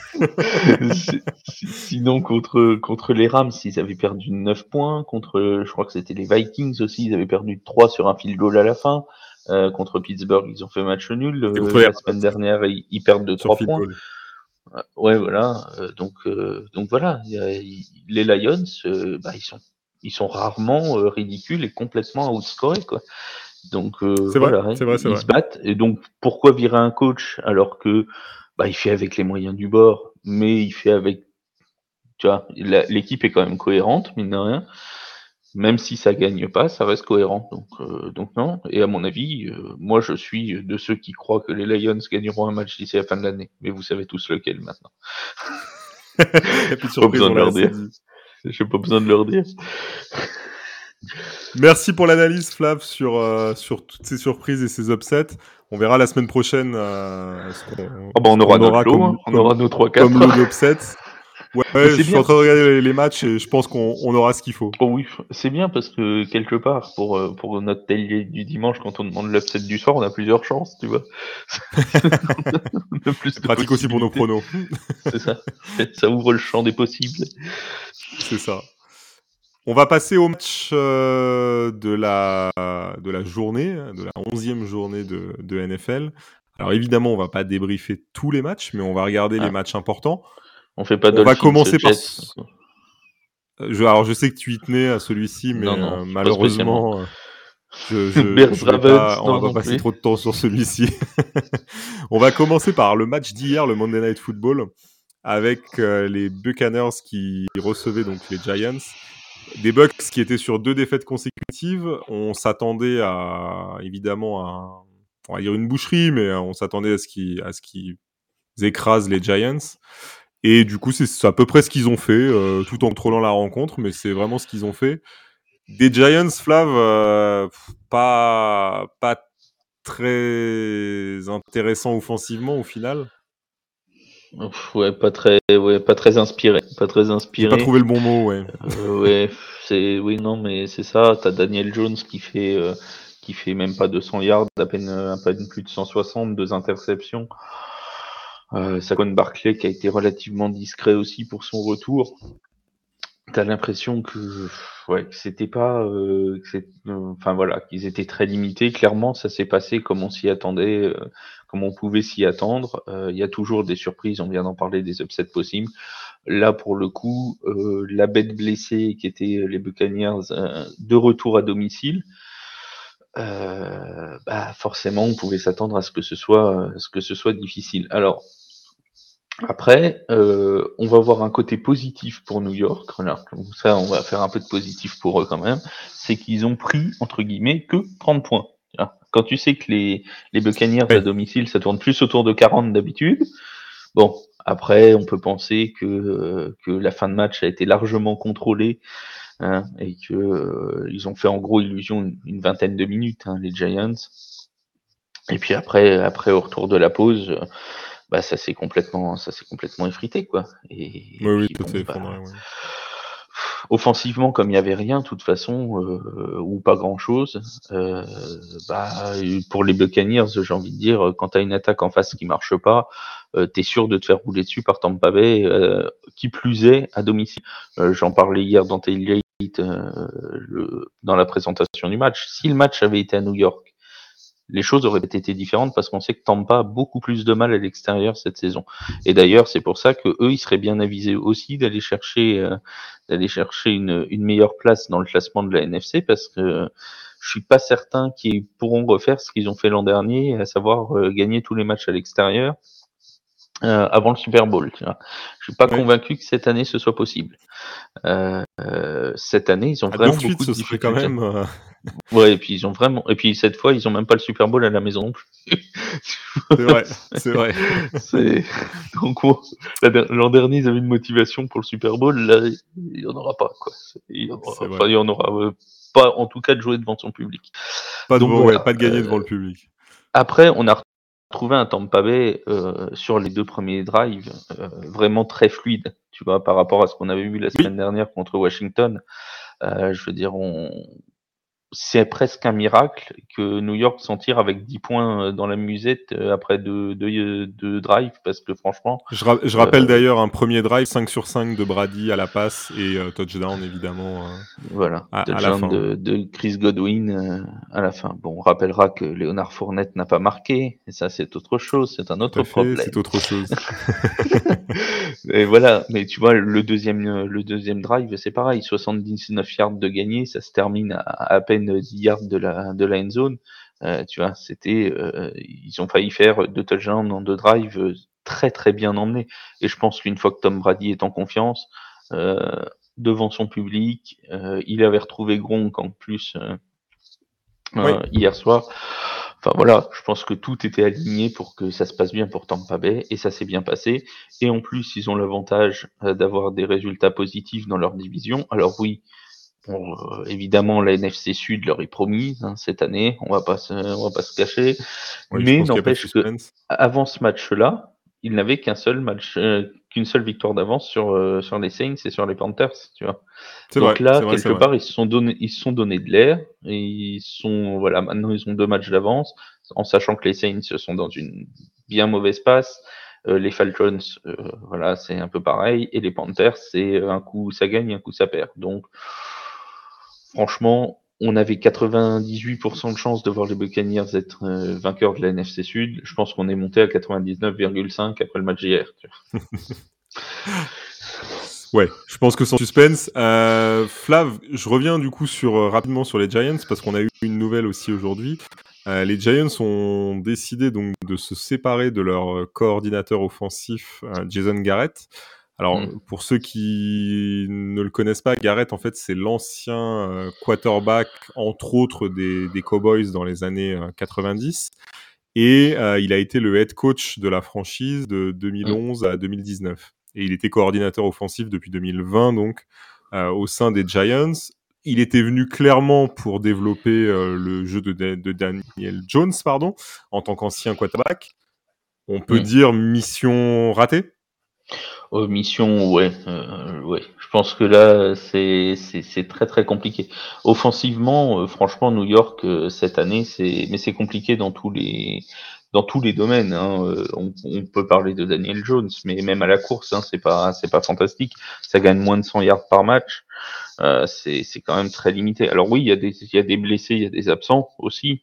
Sinon, contre, contre les Rams, ils avaient perdu 9 points. Contre, je crois que c'était les Vikings aussi, ils avaient perdu 3 sur un field goal à la fin. Euh, contre Pittsburgh, ils ont fait match nul. Euh, la semaine dernière, ils, perdent de 3 points. Ouais, voilà. Donc, donc voilà. Y a, les Lions, bah, ils sont ils sont rarement euh, ridicules et complètement outscorés quoi. Donc euh, voilà, vrai, vrai, ils, se battent et donc pourquoi virer un coach alors que bah, il fait avec les moyens du bord, mais il fait avec tu vois, l'équipe est quand même cohérente mine de rien. Même si ça gagne pas, ça reste cohérent. Donc, euh, donc non. Et à mon avis, euh, moi je suis de ceux qui croient que les Lions gagneront un match d'ici la fin de l'année. Mais vous savez tous lequel maintenant. *laughs* Pas besoin de leur dire. *laughs* J'ai pas besoin de leur dire. Merci pour l'analyse, Flav, sur, euh, sur toutes ces surprises et ces upsets. On verra la semaine prochaine euh, ce oh bah on, aura, on aura, comme, hein. on aura nos 3 4 Comme lot d'upsets. *laughs* Ouais, je suis en train de regarder les, matchs et je pense qu'on on aura ce qu'il faut. Oh oui, c'est bien parce que quelque part, pour, euh, pour notre télé du dimanche, quand on demande l'upset du soir, on a plusieurs chances, tu vois. *laughs* plus pratique aussi pour nos pronos. c'est ça. Ça ouvre le champ des possibles. C'est ça. On va passer au match euh, de, la, de la journée, de la onzième journée de, de NFL, Alors évidemment, on va pas débriefer tous les matchs, mais on va regarder les Ah. matchs importants. On fait pas On va commencer par. Euh, Je, alors je sais que tu y tenais à celui-ci, mais Non, non, euh, malheureusement, je, je, *laughs* Bears je vais Ravens, pas- on va pas passer trop de temps sur celui-ci. *laughs* on va commencer par le match d'hier, le Monday Night Football, avec euh, les Buccaneers qui recevaient donc les Giants. Des Bucks qui étaient sur deux défaites consécutives. On s'attendait à évidemment à on va dire une boucherie, mais euh, on s'attendait à ce qu'ils qu'ils écrasent les Giants. Et du coup, c'est à peu près ce qu'ils ont fait, euh, tout en contrôlant la rencontre, mais c'est vraiment ce qu'ils ont fait. Des Giants, Flav, euh, pas, pas très intéressant offensivement au final. Ouais, pas très, ouais, pas très inspiré, pas très inspiré. pas trouvé le bon mot, ouais. Euh, ouais, c'est, oui, non, mais c'est ça. T'as Daniel Jones qui fait, euh, qui fait même pas 200 yards, à peine, à peine plus de 160, deux interceptions. Euh, Saquon Barclay qui a été relativement discret aussi pour son retour. T'as l'impression que, ouais, c'était pas, euh, euh, enfin voilà, qu'ils étaient très limités. Clairement, ça s'est passé comme on s'y attendait, euh, comme on pouvait s'y attendre. Il y a toujours des surprises. On vient d'en parler, des upsets possibles. Là, pour le coup, la bête blessée qui était les Buccaneers de retour à domicile, bah forcément, on pouvait s'attendre à ce que ce soit, à ce que ce soit difficile. Alors après, euh, on va voir un côté positif pour New York. Alors, ça, on va faire un peu de positif pour eux quand même. C'est qu'ils ont pris entre guillemets que 30 points. Quand tu sais que les les Buccaneers à domicile, ça tourne plus autour de 40 d'habitude. Bon, après, on peut penser que, euh, que la fin de match a été largement contrôlée hein, et que euh, ils ont fait en gros illusion une, une vingtaine de minutes, hein, les Giants. Et puis après, après au retour de la pause, euh, bah ça s'est complètement, ça s'est complètement effrité quoi. Et, Oui, oui, puis, tout bon, est bah, effondré, ouais. offensivement, comme il n'y avait rien, de toute façon, euh, ou pas grand-chose, euh, bah, pour les Buccaneers, j'ai envie de dire, quand tu as une attaque en face qui marche pas, euh, tu es sûr de te faire rouler dessus par Tampa Bay, euh, qui plus est à domicile. J'en parlais hier dans Tailgate, dans la présentation du match. Si le match avait été à New York, les choses auraient été différentes parce qu'on sait que Tampa a beaucoup plus de mal à l'extérieur cette saison. Et d'ailleurs, c'est pour ça que eux, ils seraient bien avisés aussi d'aller chercher, euh, d'aller chercher une, meilleure place dans le classement de la NFC parce que je suis pas certain qu'ils pourront refaire ce qu'ils ont fait l'an dernier, à savoir euh, gagner tous les matchs à l'extérieur. Euh, avant le Super Bowl, tu vois. Je suis pas convaincu que cette année ce soit possible. Euh, euh, cette année, ils ont À vraiment deux suites, beaucoup de ce serait quand même. euh, *laughs* Ouais, et puis ils ont vraiment, et puis cette fois, ils ont même pas le Super Bowl à la maison non plus. C'est vrai, c'est vrai. *laughs* C'est donc bon, l'an dernier ils avaient une motivation pour le Super Bowl, là il y en aura pas quoi. Il y en aura, enfin, il y en aura euh, pas en tout cas de jouer devant son public. Pas de, Donc ouais, voilà, pas de gagner euh, devant le public. Après, on a retrouvé un Tampa Bay euh, sur les deux premiers drives euh, vraiment très fluide, tu vois, par rapport à ce qu'on avait vu la semaine dernière contre Washington. Euh, je veux dire, on c'est presque un miracle que New York s'en tire avec 10 points euh, dans la musette euh, après deux, deux, deux drives parce que franchement, Je, ra- je rappelle euh, d'ailleurs un premier drive 5 sur 5 de Brady à la passe et euh, touchdown évidemment. euh. Voilà, À- à la touchdown fin. de, de Chris Godwin euh, à la fin. Bon, on rappellera que Léonard Fournette n'a pas marqué, et ça c'est autre chose, c'est un autre fait, problème. c'est autre chose. *laughs* et voilà, mais tu vois, le deuxième, euh, le deuxième drive, c'est pareil, 79 yards de gagné, ça se termine à à peine 10 yards de la, de la end zone. Euh, tu vois, c'était, euh, ils ont failli faire deux touchdowns en deux drives euh, très très bien emmenés. Et je pense qu'une fois que Tom Brady est en confiance, euh, devant son public, euh, il avait retrouvé Gronk en plus euh, Oui. euh, hier soir. Enfin voilà, je pense que tout était aligné pour que ça se passe bien pour Tampa Bay et ça s'est bien passé. Et en plus, ils ont l'avantage euh, d'avoir des résultats positifs dans leur division. Alors oui, bon, euh, évidemment, la NFC Sud leur est promise hein, cette année. On va pas se, on va pas se cacher. Mais n'empêche que avant ce match-là, ils n'avaient qu'un seul match, euh, qu'une seule victoire d'avance sur euh, sur les Saints et sur les Panthers, tu vois. Donc vrai, là, vrai, quelque vrai. part, ils se sont donné, ils se sont donné de l'air et ils sont, voilà, maintenant ils ont deux matchs d'avance, en sachant que les Saints sont dans une bien mauvaise passe. Euh, les Falcons, euh, voilà, c'est un peu pareil, et les Panthers, c'est un coup ça gagne, un coup ça perd. Donc, franchement, on avait 98% de chances de voir les Buccaneers être euh, vainqueurs de la NFC Sud. Je pense qu'on est monté à 99,5 après le match d'hier. *laughs* ouais, je pense que sans suspense. Euh, Flav, je reviens du coup euh, rapidement sur les Giants parce qu'on a eu une nouvelle aussi aujourd'hui. les Giants ont décidé donc de se séparer de leur coordinateur offensif Jason Garrett. Alors, mm. pour ceux qui ne le connaissent pas, Garrett, en fait, c'est l'ancien euh, quarterback, entre autres, des, des, Cowboys dans les années 90. Euh, Et euh, il a été le head coach de la franchise de 2011 mm. à 2019. Et il était coordinateur offensif depuis 2020, donc, au sein des Giants. Il était venu clairement pour développer le jeu de, de, Daniel Jones, pardon, en tant qu'ancien quarterback. On peut mm. dire mission ratée mission, ouais, euh, ouais. Je pense que là, c'est très très compliqué. Offensivement, euh, franchement, New York euh, cette année, c'est mais c'est compliqué dans tous les dans tous les domaines. Hein. On, peut parler de Daniel Jones, mais même à la course, hein, c'est pas c'est pas fantastique. Ça gagne moins de 100 yards par match. c'est c'est quand même très limité. Alors oui, il y a des il y a des blessés, il y a des absents aussi.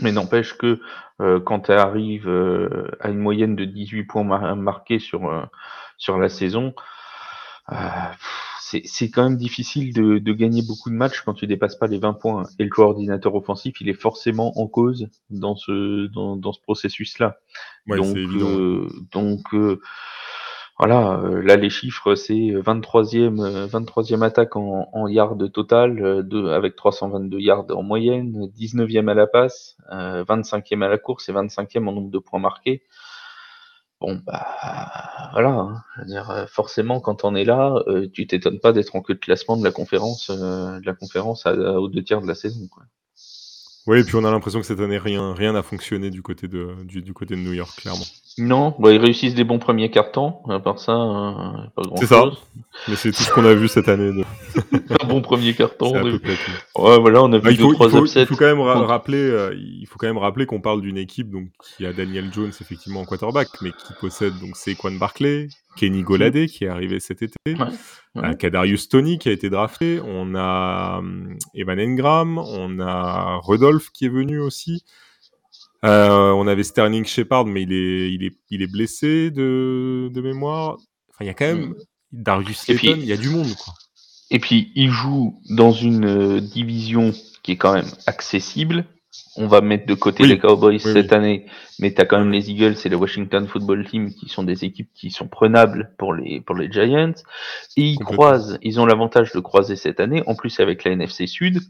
Mais n'empêche que euh, quand tu arrives euh, à une moyenne de 18 points marqués sur, euh, sur la saison, c'est quand même difficile de, de, gagner beaucoup de matchs quand tu dépasses pas les 20 points. Et le coordinateur offensif, il est forcément en cause dans ce, dans, dans ce processus-là. donc, donc voilà, euh, là les chiffres c'est 23e 23e attaque en, en yards total euh, de, avec 322 yards en moyenne, 19e à la passe, 25e euh, à la course et 25e en nombre de points marqués. Bon bah voilà, hein, je veux dire forcément quand on est là, tu t'étonnes pas d'être en queue de classement de la conférence de la conférence aux deux tiers de la saison. Oui, et puis on a l'impression que cette année rien rien n'a fonctionné du côté de du, du côté de New York clairement. Non, bah, ils réussissent des bons premiers cartons. À part ça, euh, pas grand C'est ça. Mais c'est tout ce qu'on a vu cette année. De... *laughs* un bon premier carton. De... Ouais, voilà, on a vu deux, trois upsets. Il faut quand même rappeler, euh, il faut quand même rappeler qu'on parle d'une équipe donc qui a Daniel Jones effectivement en quarterback, mais qui possède donc Saquon Barkley, Kenny Goladé qui est arrivé cet été, ouais. Euh, Kadarius Tony qui a été drafté, on a Evan Engram, on a Rudolph qui est venu aussi. Euh, on avait Sterling Shepard, mais il est, il est, il est blessé de, de mémoire. Enfin, il y a quand même mm. Darius Slayton, il y a du monde, quoi. Et puis, il joue dans une euh, division qui est quand même accessible. On va mettre de côté les Cowboys cette année, mais tu as quand même les Eagles et le Washington Football Team qui sont des équipes qui sont prenables pour les, pour les Giants. Et ils croisent, ils ont l'avantage de croiser cette année, en plus avec la NFC Sud,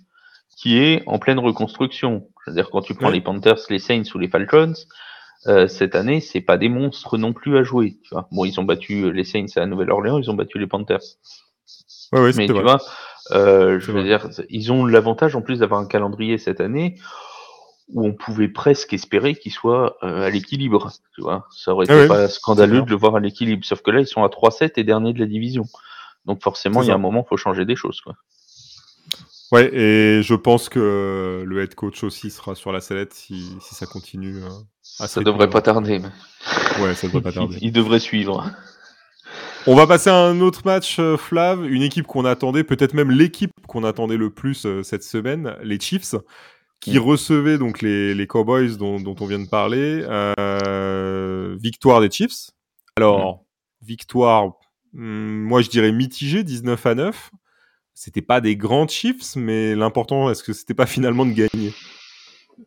qui est en pleine reconstruction. C'est-à-dire quand tu prends les Panthers, les Saints ou les Falcons, euh, cette année, c'est pas des monstres non plus à jouer. Tu vois. Bon, ils ont battu les Saints à Nouvelle-Orléans, ils ont battu les Panthers. Ouais, ouais, Mais tu vois, euh, je veux dire, ils ont l'avantage en plus d'avoir un calendrier cette année où on pouvait presque espérer qu'ils soient euh, à l'équilibre. Tu vois, ça aurait été pas scandaleux de le voir à l'équilibre. Sauf que là, ils sont à 3-7 et dernier de la division. Donc forcément, il y a un moment, faut changer des choses. Quoi. Ouais, et je pense que le head coach aussi sera sur la sellette si, si ça continue. Euh, ça devrait pas tarder. Mais... Ouais, ça devrait pas tarder. *laughs* il, devrait suivre. On va passer à un autre match, euh, Flav, une équipe qu'on attendait, peut-être même l'équipe qu'on attendait le plus cette semaine, les Chiefs, qui recevaient donc les, les Cowboys dont, dont, on vient de parler. Euh, victoire des Chiefs. Alors, victoire, hmm, moi je dirais mitigée, 19 à 9 c'était pas des grands Chiefs, mais l'important, est-ce que c'était pas finalement de gagner?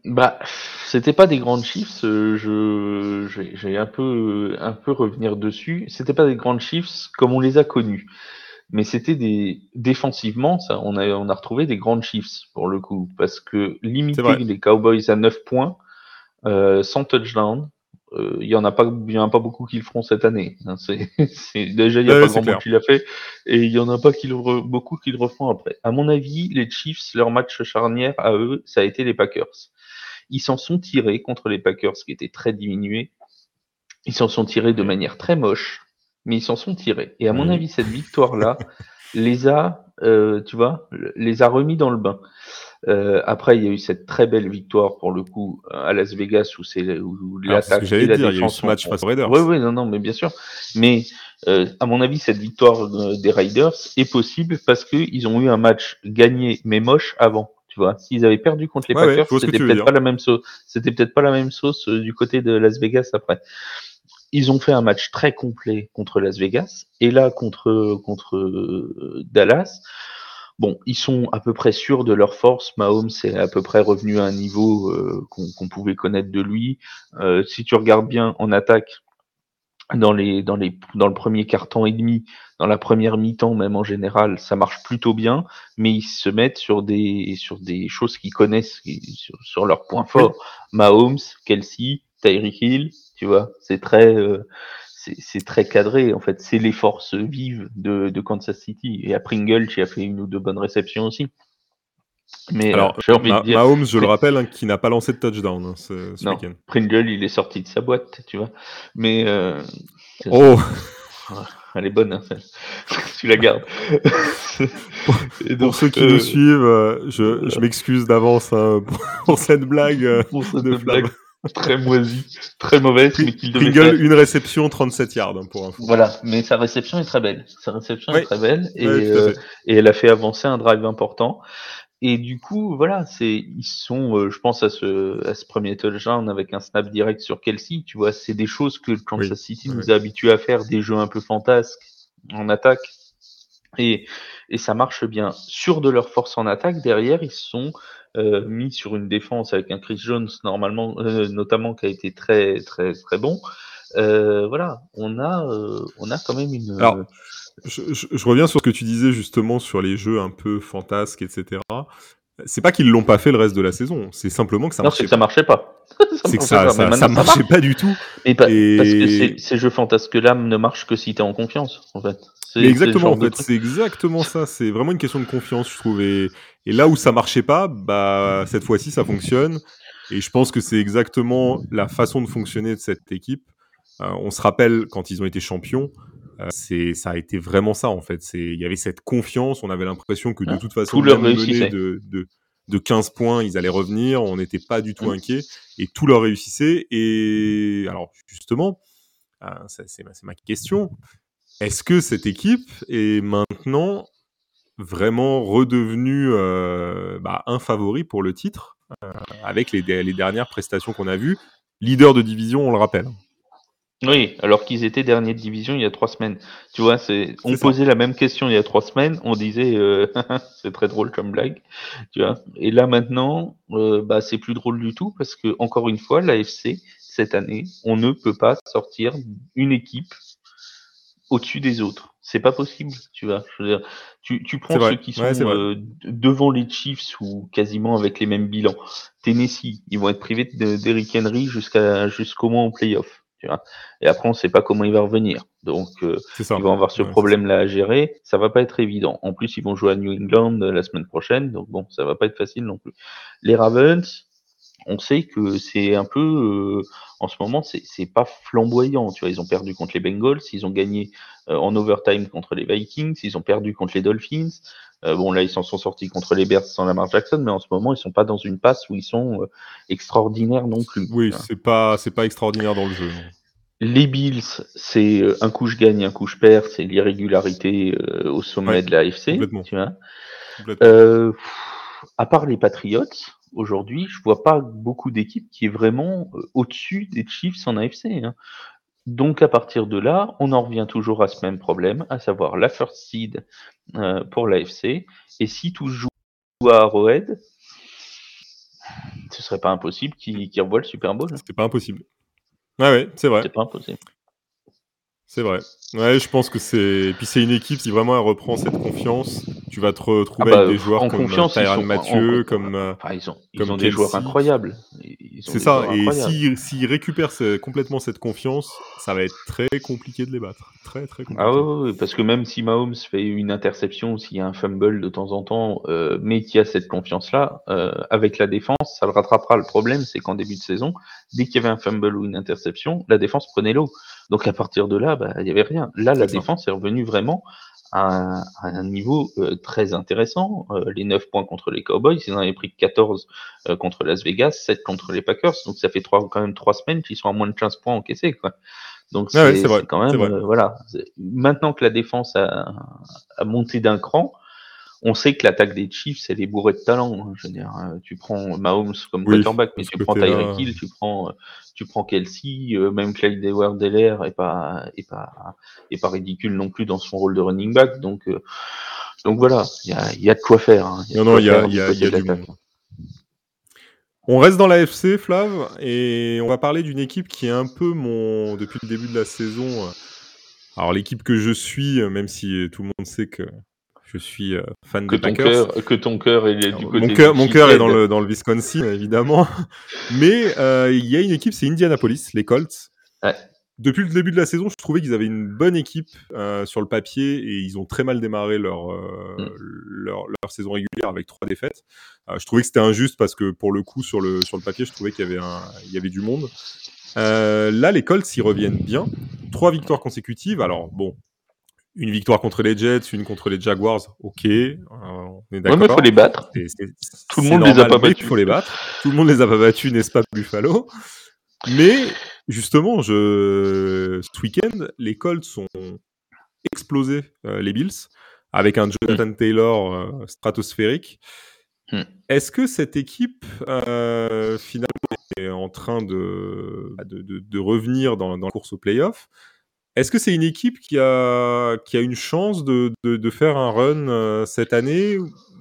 Bah, c'était pas des grands Chiefs. Euh, je, j'ai un peu, un peu revenir dessus. C'était pas des grands Chiefs comme on les a connus, mais c'était des défensivement, ça, on a, on a retrouvé des grands Chiefs pour le coup, parce que limiter les Cowboys à 9 points, euh, sans touchdown, il euh, y en a pas, il y en a pas beaucoup qui le feront cette année. Hein, c'est, *laughs* déjà il y a pas grand monde qui l'a fait, et il y en a pas qui le beaucoup qui le refont après. À mon avis, les Chiefs, leur match charnière à eux, ça a été les Packers. Ils s'en sont tirés contre les Packers qui étaient très diminués. Ils s'en sont tirés de manière très moche, mais ils s'en sont tirés. Et à mon avis, cette victoire-là *laughs* les a, euh, tu vois, les a remis dans le bain. Euh, après, il y a eu cette très belle victoire pour le coup à Las Vegas où c'est où l'attaque et la dire, défense. Il y a eu ce match face aux Raiders. Oui, oui, non, non, mais bien sûr. Mais Euh, à mon avis, cette victoire des Riders est possible parce qu'ils ont eu un match gagné mais moche avant. Tu vois, s'ils avaient perdu contre les Packers, c'était peut-être pas la même sauce. C'était peut-être pas la même sauce du côté de Las Vegas après. Ils ont fait un match très complet contre Las Vegas et là contre contre Dallas. Bon, ils sont à peu près sûrs de leur force. Mahomes est à peu près revenu à un niveau euh, qu'on pouvait connaître de lui. Euh, si tu regardes bien en attaque, dans les dans les dans le premier quart temps et demi, dans la première mi-temps même en général, ça marche plutôt bien, mais ils se mettent sur des sur des choses qu'ils connaissent sur, sur leurs points forts. Mahomes, Kelsey, Tyreek Hill, tu vois, c'est très euh, c'est très cadré en fait. C'est les forces vives de, de, Kansas City. Et à Pringle, qui a fait une ou deux bonnes réceptions aussi. Mais alors, euh, envie de dire, Mahomes, je le rappelle, hein, qui n'a pas lancé de touchdown hein, ce, ce week-end. Pringle, il est sorti de sa boîte, tu vois. Mais euh, oh, *laughs* elle est bonne, hein, *laughs* tu la gardes. *laughs* Et pour ceux qui nous euh, suivent, euh, je, je m'excuse d'avance hein, pour cette blague pour cette de blague *laughs* très moisi, très mauvaise, mais Pringle, une réception, 37 yards hein, pour info. Voilà, mais sa réception est très belle. Sa réception est très belle et, euh, et, elle a fait avancer un drive important. Et du coup, voilà, c'est ils sont, euh, je pense à ce à ce premier touchdown avec un snap direct sur Kelsey. Tu vois, c'est des choses que Kansas City nous a habitués à faire, des jeux un peu fantasques en attaque. Et, et ça marche bien. Sur de leur force en attaque, derrière, ils sont euh, mis sur une défense avec un Chris Jones normalement, euh, notamment qui a été très très très bon. Euh, voilà, on a on a quand même une. Alors, je, je, reviens sur ce que tu disais justement sur les jeux un peu fantasques, etc. C'est pas qu'ils l'ont pas fait le reste de la saison, c'est simplement que ça marchait. Non, c'est que ça marchait pas. *laughs* c'est que ça, ça, ça, marchait pas du tout. Et, Parce que ces jeux fantasques-là ne marchent que si tu es en confiance, en fait. Exactement, en fait, c'est exactement ça. C'est vraiment une question de confiance, je trouve. Et, là où ça marchait pas, bah cette fois-ci, ça fonctionne. Et je pense que c'est exactement la façon de fonctionner de cette équipe. Euh, on se rappelle quand ils ont été champions, euh, c'est ça a été vraiment ça en fait. Il y avait cette confiance. On avait l'impression que de toute façon, tout leur de, de, de 15 points, ils allaient revenir. On n'était pas du tout mmh. inquiet et tout leur réussissait. Et alors justement, euh, c'est ma question. Est-ce que cette équipe est maintenant vraiment redevenue euh, bah, un favori pour le titre euh, avec les, dernières prestations qu'on a vues? Leader de division, on le rappelle. Oui, alors qu'ils étaient derniers de division il y a trois semaines. Tu vois, c'est on posait la même question il y a trois semaines, on disait euh, *laughs* c'est très drôle comme blague, tu vois. Et là maintenant, bah c'est plus drôle du tout parce que encore une fois, l'AFC cette année, on ne peut pas sortir une équipe au-dessus des autres. C'est pas possible, tu vois. Je veux dire, tu, tu prends ceux qui sont euh, devant les Chiefs ou quasiment avec les mêmes bilans. Tennessee, ils vont être privés d'Eric Henry jusqu'à jusqu'au moins en playoff. Tu vois. Et après, on sait pas comment il va revenir. Donc, euh, ils vont avoir ce problème-là à gérer. Ça va pas être évident. En plus, ils vont jouer à New England euh, la semaine prochaine. Donc, bon, ça va pas être facile non plus. Les Ravens, on sait que c'est un peu, euh, en ce moment, c'est pas flamboyant. Tu vois, ils ont perdu contre les Bengals, ils ont gagné euh, en overtime contre les Vikings, ils ont perdu contre les Dolphins. Euh, bon, là, ils s'en sont sortis contre les Bears sans Lamar Jackson, mais en ce moment, ils sont pas dans une passe où ils sont extraordinaires non plus. Oui, c'est pas, c'est pas extraordinaire dans le jeu. Les Bills, c'est un coup je gagne, un coup je perds, c'est l'irrégularité au sommet de la AFC. Tu vois. à part les Patriots, aujourd'hui, je vois pas beaucoup d'équipes qui est vraiment euh, au-dessus des Chiefs en AFC. Hein. Donc à partir de là, on en revient toujours à ce même problème, à savoir la first seed euh, pour l'AFC. Et si tout joue à Arrowhead, ce serait pas impossible qu'il qu revoie le Super Bowl. C'est pas impossible. Ouais, ouais, c'est vrai. C'est pas impossible. C'est vrai. Ouais, je pense que c'est. Puis c'est une équipe, si vraiment elle reprend cette confiance, tu vas te retrouver ah avec bah, des joueurs comme euh, Tyrann Mathieu, comme. Ils ont, ils ont des joueurs incroyables. C'est ça, et s'ils si, récupèrent complètement cette confiance, ça va être très compliqué de les battre. Très, très compliqué. Ah oui, parce que même si Mahomes fait une interception, s'il y a un fumble de temps en temps, euh, mais qu'il y a cette confiance-là, euh, avec la défense, ça le rattrapera. Le problème, c'est qu'en début de saison, dès qu'il y avait un fumble ou une interception, la défense prenait l'eau. Donc à partir de là, bah, il n'y avait rien. Là, la défense est revenue vraiment à, un niveau euh, très intéressant. Euh, les 9 points contre les Cowboys, ils en avaient pris 14 euh, contre Las Vegas, 7 contre les Packers. Donc ça fait trois, quand même 3 semaines qu'ils sont à moins de 15 points encaissés. Quoi. Donc Ah c'est quand même euh, voilà. Maintenant que la défense a, a monté d'un cran, on sait que l'attaque des Chiefs, elle est bourrée de talent. Hein. je veux dire, euh, tu prends Mahomes comme quarterback, mais tu prends Tyreek Hill, tu prends, euh, tu prends Kelsey, même Clyde Edward-Deller est pas, est pas, est pas ridicule non plus dans son rôle de running back. Donc, donc voilà, il y a, y a, de quoi faire. Hein. non, non, il y a, y a, y a du monde. On reste dans la FC, Flav, et on va parler d'une équipe qui est un peu mon. Depuis le début de la saison. Euh, alors, l'équipe que je suis, euh, même si tout le monde sait que je suis euh, fan que des Packers. que ton cœur est du côté Mon cœur, mon cœur est dans le, dans le Wisconsin, évidemment. *laughs* Mais il y a une équipe, c'est Indianapolis, les Colts. Ouais depuis le début de la saison, je trouvais qu'ils avaient une bonne équipe euh, sur le papier et ils ont très mal démarré leur, euh, mm. leur, leur, saison régulière avec trois défaites. Euh, je trouvais que c'était injuste parce que pour le coup, sur le, sur le papier, je trouvais qu'il y, avait un, il y avait du monde. là, les Colts y reviennent bien. Trois victoires consécutives. Alors, bon, une victoire contre les Jets, une contre les Jaguars, ok, on est d'accord. Ouais, il faut les battre. Tout le monde les a pas battus. Il faut les battre. Tout le monde les a pas battus, n'est-ce pas, Buffalo? Mais Justement, je... ce week-end, les Colts sont explosés, euh, les Bills, avec un Jonathan Taylor euh, stratosphérique. Hmm. Est-ce que cette équipe, euh, finalement, est en train de, bah, de, de, revenir dans, dans, la course au playoff? Est-ce que c'est une équipe qui a, qui a une chance de, de faire un run cette année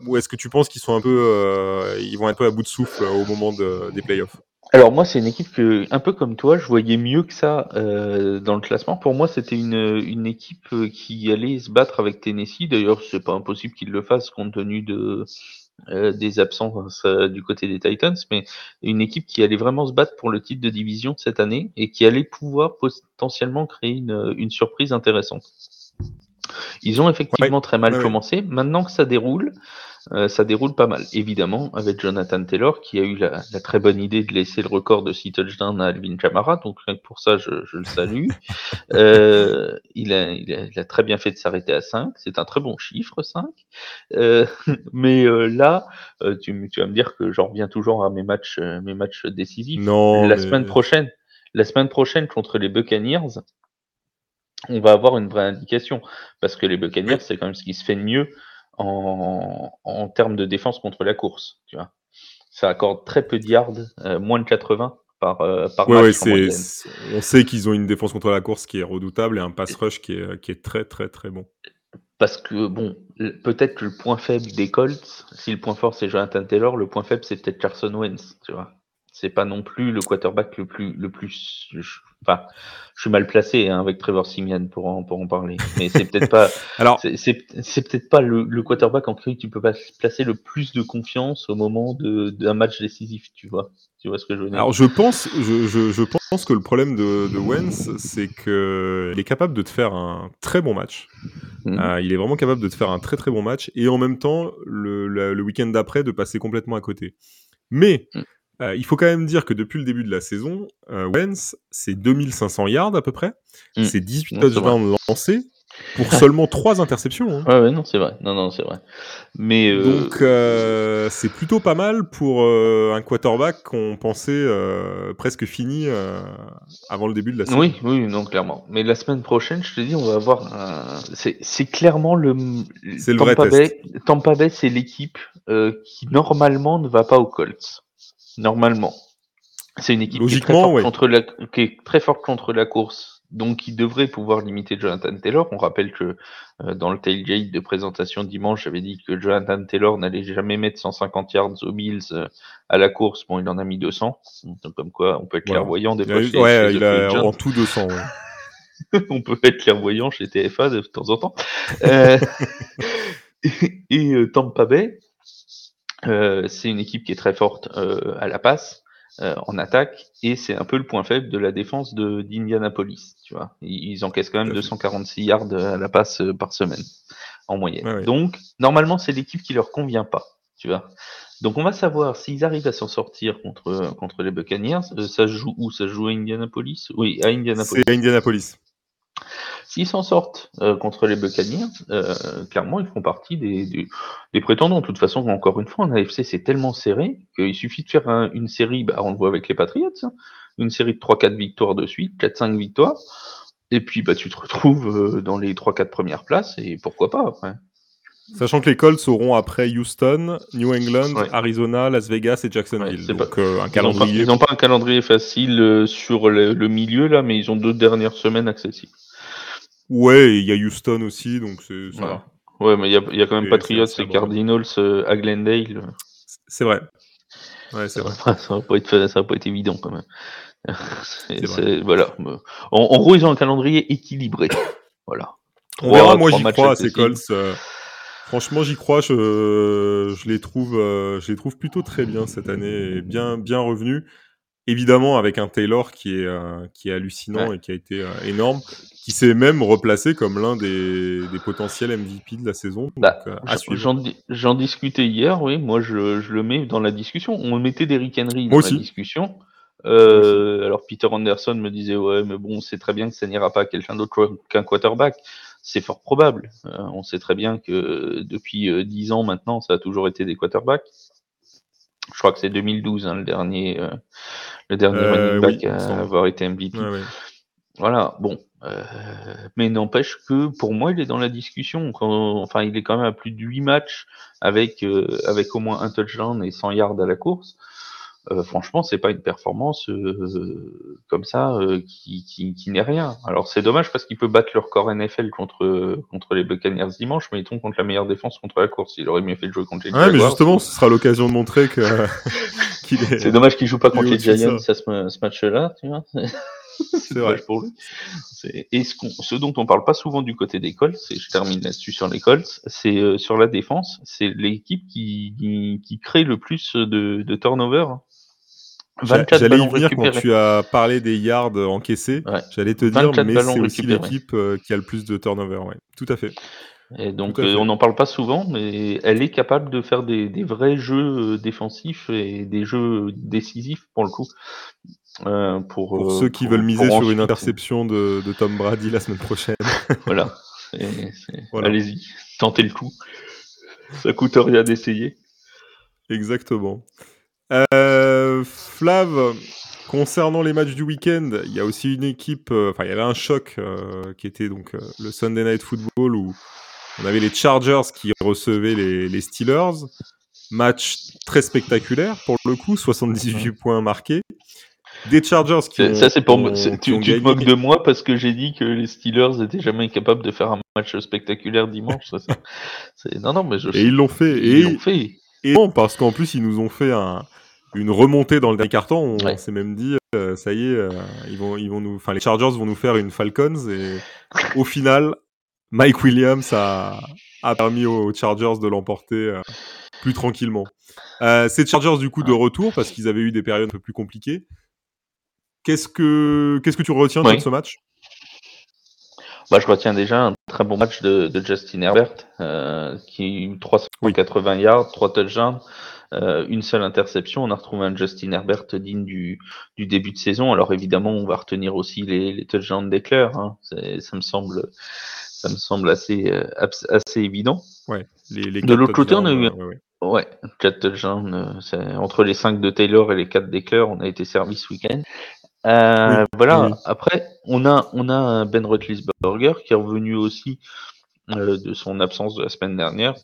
Ou est-ce que tu penses qu'ils sont un peu, ils vont un peu à bout de souffle au moment des playoffs? Alors moi, c'est une équipe que, un peu comme toi, je voyais mieux que ça euh, dans le classement. Pour moi, c'était une, une équipe euh, qui allait se battre avec Tennessee. D'ailleurs, c'est pas impossible qu'ils le fassent compte tenu de euh, des absences du côté des Titans, mais une équipe qui allait vraiment se battre pour le titre de division cette année et qui allait pouvoir potentiellement créer une, une surprise intéressante. Ils ont effectivement très mal commencé. Maintenant que ça déroule, euh, ça déroule pas mal. Évidemment, avec Jonathan Taylor, qui a eu la, très bonne idée de laisser le record de 6 touchdowns à Alvin Kamara, donc pour ça, je, le salue. *laughs* Euh, il, a, il, a, très bien fait de s'arrêter à 5, c'est un très bon chiffre, 5. Euh, *laughs* mais là, tu, tu, vas me dire que j'en reviens toujours à mes matchs, mes matchs décisifs. Non, la semaine prochaine, la semaine prochaine contre les Buccaneers, on va avoir une vraie indication, parce que les Buccaneers, c'est quand même ce qui se fait de mieux en, termes de défense contre la course. Tu vois. Ça accorde très peu de yards, euh, moins de 80 par, euh, par match. on sait qu'ils ont une défense contre la course qui est redoutable et un pass rush qui est, qui est très très très bon. Parce que, bon, peut-être que le point faible des Colts, si le point fort c'est Jonathan Taylor, le point faible c'est peut-être Carson Wentz, tu vois c'est pas non plus le quarterback le plus le plus enfin je suis mal placé hein, avec Trevor Simian pour en, pour en parler. Mais c'est peut-être pas *laughs* alors c'est peut-être pas le, le, quarterback en qui tu peux pas placer le plus de confiance au moment d'un match décisif tu vois. Tu vois ce que je veux dire? Alors je pense je, je, je pense que le problème de, de Wentz c'est que il est capable de te faire un très bon match. Mmh. euh, il est vraiment capable de te faire un très très bon match et en même temps le, le, week-end d'après de passer complètement à côté. Mais mmh. Euh, il faut quand même dire que depuis le début de la saison, euh, Wentz, c'est 2500 yards à peu près. Mm. C'est 18 touchdowns lancés pour *laughs* seulement 3 interceptions. Hein. Ouais, ouais, non, c'est vrai. Non, non, c'est vrai. Mais euh... Donc, euh, c'est plutôt pas mal pour euh, un quarterback qu'on pensait presque fini avant le début de la saison. Oui, oui, non, clairement. Mais la semaine prochaine, je te dis, on va avoir un... C'est clairement le. C'est le vrai test. Tampa Bay, c'est l'équipe qui normalement ne va pas aux Colts normalement. C'est une équipe qui est, très forte contre la, qui est très forte contre la course, donc qui devrait pouvoir limiter Jonathan Taylor. On rappelle que euh, dans le tailgate de présentation dimanche, j'avais dit que Jonathan Taylor n'allait jamais mettre 150 yards aux Mills euh, à la course. Bon, il en a mis 200, donc comme quoi on peut être clairvoyant des fois. ouais, il a en tout 200. *laughs* on peut être clairvoyant chez TFA de temps en temps. euh, et, *laughs* et euh, Tampa Bay, c'est une équipe qui est très forte euh, à la passe, euh, en attaque, et c'est un peu le point faible de la défense de d'Indianapolis. Tu vois, ils, encaissent quand même 246 yards à la passe par semaine en moyenne. Donc normalement, c'est l'équipe qui leur convient pas. Tu vois. Donc on va savoir s'ils arrivent à s'en sortir contre contre les Buccaneers. ça joue où? Ça joue à Indianapolis? Oui, à Indianapolis. C'est à Indianapolis. S'ils s'en sortent euh, contre les Buccaneers, euh, clairement, ils font partie des, des, prétendants. De toute façon, encore une fois, en AFC, c'est tellement serré qu'il suffit de faire une série, bah, on le voit avec les Patriots, hein, une série de 3-4 victoires de suite, 4-5 victoires. Et puis bah tu te retrouves dans les 3-4 premières places et pourquoi pas après. Sachant que les Colts auront après Houston, New England, Arizona, Las Vegas et Jacksonville. Donc euh, un calendrier. Ils n'ont pas, un calendrier facile euh, sur le, milieu là, mais ils ont deux dernières semaines accessibles. Ouais, il y a Houston aussi, donc c'est ça. Ouais, mais il y a, y a, quand même Patriots et Cardinals euh, à Glendale. C'est vrai. Ouais, c'est vrai. ça va pas être ça va pas être évident quand même. voilà. En, en, gros, ils ont un calendrier équilibré. Voilà. On verra, moi j'y crois à ces Colts. Franchement, j'y crois. Je, je, les trouve, euh, je les trouve plutôt très bien cette année et bien, bien revenus. Évidemment, avec un Taylor qui est, euh, qui est hallucinant et qui a été euh, énorme, qui s'est même replacé comme l'un des, des, potentiels MVP de la saison. Bah, J'en discutais hier, oui. Moi, je, je, le mets dans la discussion. On mettait des Henry dans la discussion. Euh, alors Peter Anderson me disait ouais mais bon c'est très bien que ça n'ira pas à quelqu'un d'autre qu'un quarterback c'est fort probable. Euh, on sait très bien que depuis euh, dix ans maintenant, ça a toujours été des quarterbacks. Je crois que c'est 2012 hein, le dernier, euh, le dernier running back à avoir été MVP. Voilà, bon. mais n'empêche que pour moi, il est dans la discussion. enfin, il est quand même à plus de 8 matchs avec, avec au moins un touchdown et 100 yards à la course. Euh, franchement, c'est pas une performance euh, comme ça euh, qui, qui, qui n'est rien. Alors c'est dommage parce qu'il peut battre leur corps NFL contre contre les Buccaneers dimanche, mais ils tombent contre la meilleure défense contre la course. Il aurait mieux fait de jouer contre les Giants. Ouais, mais justement, ce sera l'occasion de montrer que *laughs* *laughs* qu'il est. C'est dommage qu'il joue pas contre les Giants à ce, ce match-là, tu vois. *laughs* c'est vrai pour lui. Et ce, ce, dont on parle pas souvent du côté des Colts, et je termine là-dessus sur les Colts, c'est sur la défense, c'est l'équipe qui, qui, qui, crée le plus de, de turnover J'allais y venir quand tu as parlé des yards encaissés. J'allais te dire, mais c'est aussi l'équipe euh, qui a le plus de turnover. Ouais. Tout à fait. Et donc, euh, on n'en parle pas souvent, mais elle est capable de faire des, des, vrais jeux euh, défensifs et des jeux décisifs pour le coup. Euh, pour, pour ceux qui veulent miser sur une interception de, de, Tom Brady la semaine prochaine. *laughs* voilà. voilà. Allez-y, tentez le coup. Ça coûte rien d'essayer. Exactement. Euh, Flav, concernant les matchs du week-end, il y a aussi une équipe, euh, enfin il y avait un choc euh, qui était donc euh, le Sunday Night Football où on avait les Chargers qui recevaient les, les Steelers. Match très spectaculaire pour le coup, 78 points marqués. Des Chargers qui ont, Ça c'est pour tu, tu te moques de moi parce que j'ai dit que les Steelers n'étaient jamais capables de faire un match spectaculaire dimanche. Ça, non non mais je. Et ils l'ont fait. Ils et... l'ont fait. Et non, parce qu'en plus ils nous ont fait un, une remontée dans le dernier carton. On s'est même dit, euh, ça y est, euh, ils vont, ils vont nous, enfin les Chargers vont nous faire une Falcons et au final, Mike Williams a, a permis aux Chargers de l'emporter euh, plus tranquillement. ces Chargers du coup de retour parce qu'ils avaient eu des périodes un peu plus compliquées. Qu'est-ce que, qu'est-ce que tu retiens de ce match? Bah, je retiens déjà un très bon match de, de Justin Herbert, qui a eu 380 yards, 3 touchdowns, euh, une seule interception. On a retrouvé un Justin Herbert digne du, du début de saison. Alors évidemment, on va retenir aussi les, les touchdowns d'Eclair. Hein. Ça me semble, ça me semble assez, euh, assez évident. Ouais, les, les de l'autre côté, on a eu, ouais, ouais. 4 touchdowns. Euh, entre les 5 de Taylor et les 4 d'Eclair, on a été servi ce week-end. Euh, voilà. Après, on a on a Ben Roethlisberger qui est revenu aussi euh, de son absence de la semaine dernière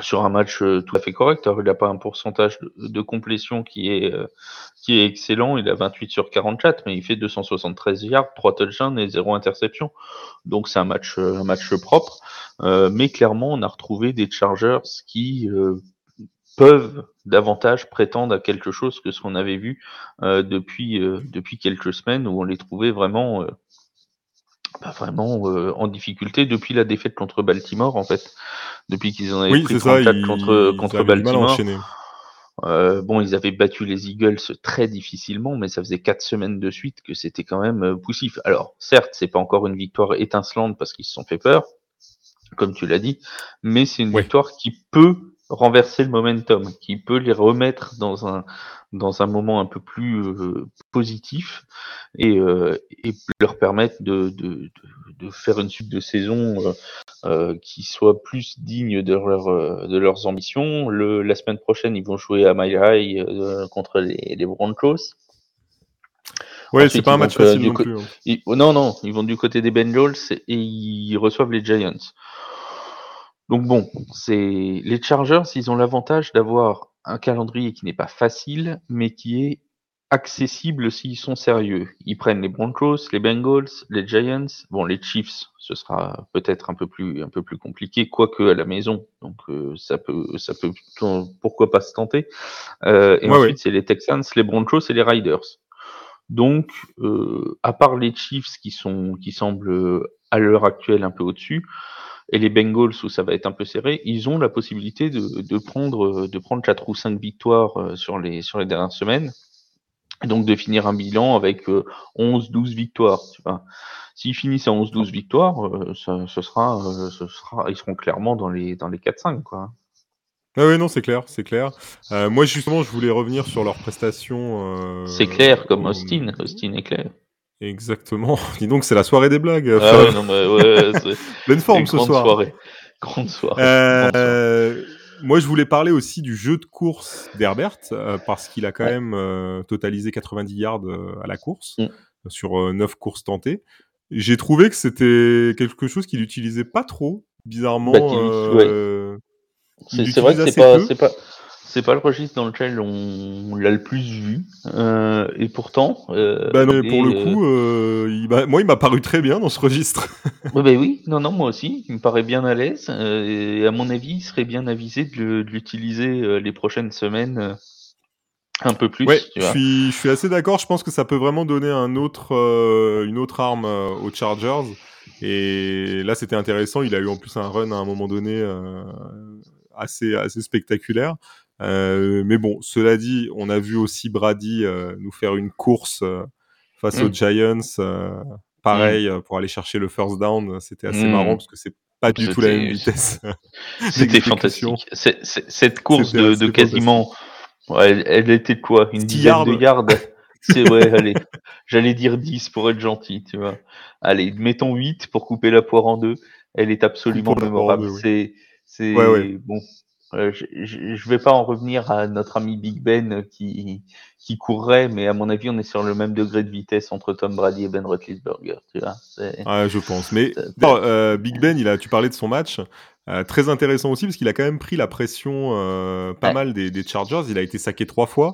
sur un match euh, tout à fait correct. Alors, il n'a pas un pourcentage de, complétion qui est, euh, qui est excellent. Il a 28 sur 44, mais il fait 273 yards, 3 touchdowns et 0 interception. Donc c'est un match, euh, un match propre. mais clairement, on a retrouvé des Chargers qui peuvent davantage prétendre à quelque chose que ce qu'on avait vu depuis, depuis quelques semaines où on les trouvait vraiment pas vraiment euh, en difficulté depuis la défaite contre Baltimore en fait. Depuis qu'ils en avaient oui, pris 34 contre, contre Baltimore. Euh, bon, ils avaient battu les Eagles très difficilement, mais ça faisait quatre semaines de suite que c'était quand même euh, poussif. Alors, certes, c'est pas encore une victoire étincelante parce qu'ils se sont fait peur, comme tu l'as dit, mais c'est une victoire qui peut renverser le momentum, qui peut les remettre dans un dans un moment un peu plus euh, positif et, euh, et, leur permettre de, de, de, faire une suite de saison euh, qui soit plus digne de, leur, de leurs ambitions. Le, la semaine prochaine, ils vont jouer à High contre les, les Broncos. Ouais, c'est pas un match facile non plus. Hein. Non, non, ils vont du côté des Bengals et ils reçoivent les Giants. Donc bon, c'est les Chargers, ils ont l'avantage d'avoir un calendrier qui n'est pas facile, mais qui est accessible s'ils sont sérieux. Ils prennent les Broncos, les Bengals, les Giants. Bon, les Chiefs, ce sera peut-être un peu plus un peu plus compliqué, quoique à la maison. Donc euh, ça peut ça peut pourquoi pas se tenter. Euh, et ensuite c'est les Texans, les Broncos et les Riders. Donc euh, à part les Chiefs qui sont qui semblent à l'heure actuelle un peu au-dessus et les Bengals où ça va être un peu serré, ils ont la possibilité de, de prendre de prendre quatre ou cinq victoires sur les sur les dernières semaines donc de finir un bilan avec 11-12 euh, victoires. Tu vois. S'ils finissent à 11-12 victoires, euh, ça, ce sera, euh, ce sera, ils seront clairement dans les, dans les 4-5. Quoi. Ah oui, non, c'est clair, c'est clair. moi, justement, je voulais revenir sur leurs prestations. c'est clair, comme Austin. Austin est clair. Exactement. *laughs* Dis donc, c'est la soirée des blagues. Ah ouais, non, mais ouais, *laughs* Pleine forme ce soir. Soirée. Grande soirée. Grande soirée. Moi, je voulais parler aussi du jeu de course d'Herbert, euh, parce qu'il a quand même euh, totalisé 90 yards euh, à la course, mm. sur 9 courses tentées. J'ai trouvé que c'était quelque chose qu'il utilisait pas trop, bizarrement. Bah, c'est vrai que c'est pas, c'est pas le registre dans lequel on, l'a le plus vu, euh, et pourtant. Euh, bah, mais pour le coup, euh, il moi, il m'a paru très bien dans ce registre. *laughs* bah, bah, oui, non, non, moi aussi, il me paraît bien à l'aise, euh, et à mon avis, il serait bien avisé de, l'utiliser euh, les prochaines semaines un peu plus. Ouais, je suis, je suis assez d'accord. Je pense que ça peut vraiment donner un autre, une autre arme aux Chargers. Et là, c'était intéressant. Il a eu en plus un run à un moment donné assez, assez spectaculaire. Euh, mais bon, cela dit, on a vu aussi Brady euh, nous faire une course euh, face aux mm. Giants, pareil mm. pour aller chercher le first down. C'était assez mm. marrant parce que c'est pas du tout la même vitesse. *laughs* *laughs* C'était fantastique. cette course de, quasiment, elle, était de quoi Une dizaine de yards. C'est ouais, *laughs* allez, j'allais dire 10 pour être gentil, tu vois. Allez, mettons 8 pour couper la poire en deux. Elle est absolument mémorable. C'est, c'est bon, euh, je, je vais pas en revenir à notre ami Big Ben qui, qui courrait, mais à mon avis, on est sur le même degré de vitesse entre Tom Brady et Ben Roethlisberger. Tu vois, ouais, je pense. Mais euh, Big Ben, il a, tu parlais de son match. Euh, très intéressant aussi parce qu'il a quand même pris la pression euh, pas mal des, des, Chargers. Il a été saqué trois fois.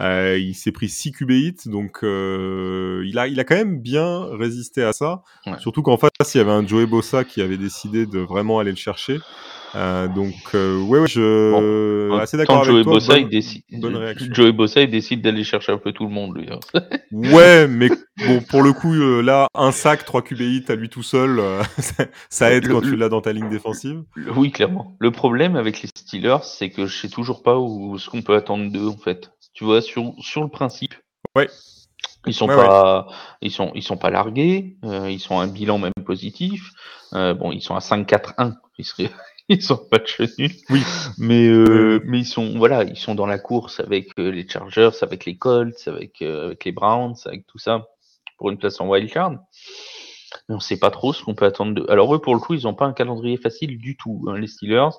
Euh, il s'est pris 6 QB hits, donc il, a, il a quand même bien résisté à ça. Surtout qu'en face, il y avait un Joey Bossa qui avait décidé de vraiment aller le chercher. Euh, donc, euh, ouais, ouais, je bon, assez d'accord avec Joey toi. Bossa, il décide, Joey Bossa, il décide d'aller chercher un peu tout le monde, lui. Hein. *laughs* ouais, mais bon, pour le coup, euh, là, un sac, 3 QB à lui tout seul, euh, *laughs* ça aide quand tu l'as dans ta ligne défensive. Oui, clairement. Le problème avec les Steelers, c'est que je sais toujours pas où ce qu'on peut attendre d'eux, en fait. Tu vois, sur sur le principe. Ouais. Ils sont pas, ils sont, ils sont pas largués. Euh, ils sont à un bilan même positif. Euh, bon, ils sont à 5-4-1. Ils seraient, *laughs* ils sont pas nuls. Oui. Mais, euh, mais ils sont, voilà, ils sont dans la course avec euh, les Chargers, avec les Colts, avec, euh, avec les Browns, avec tout ça pour une place en wildcard. Mais on sait pas trop ce qu'on peut attendre de. Alors eux, pour le coup, ils ont pas un calendrier facile du tout. Hein, les Steelers,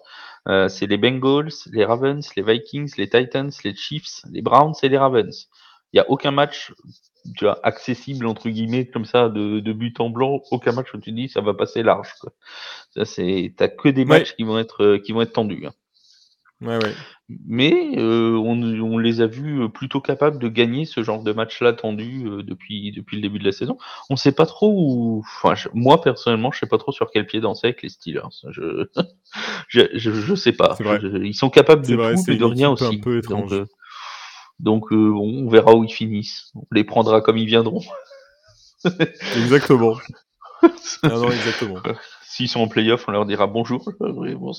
c'est les Bengals, les Ravens, les Vikings, les Titans, les Chiefs, les Browns et les Ravens. Il y a aucun match tu vois, accessible entre guillemets comme ça de, de but en blanc, aucun match où tu dis ça va passer large. Quoi. Ça c'est, t'as que des matchs qui vont être euh, qui vont être tendus. Hein. Ouais, ouais. Mais euh, on, on, les a vus plutôt capables de gagner ce genre de match-là tendu euh, depuis depuis le début de la saison. On sait pas trop où. Enfin, moi personnellement, je sais pas trop sur quel pied danser avec les Steelers. Je *laughs* je, je, je, sais pas. ils sont capables de tout mais de rien aussi. Un peu étrange. Donc, donc euh, bon, on verra où ils finissent. On les prendra comme ils viendront. *laughs* exactement. *laughs* non, exactement. S'ils sont en playoff, on leur dira bonjour. *laughs* bon,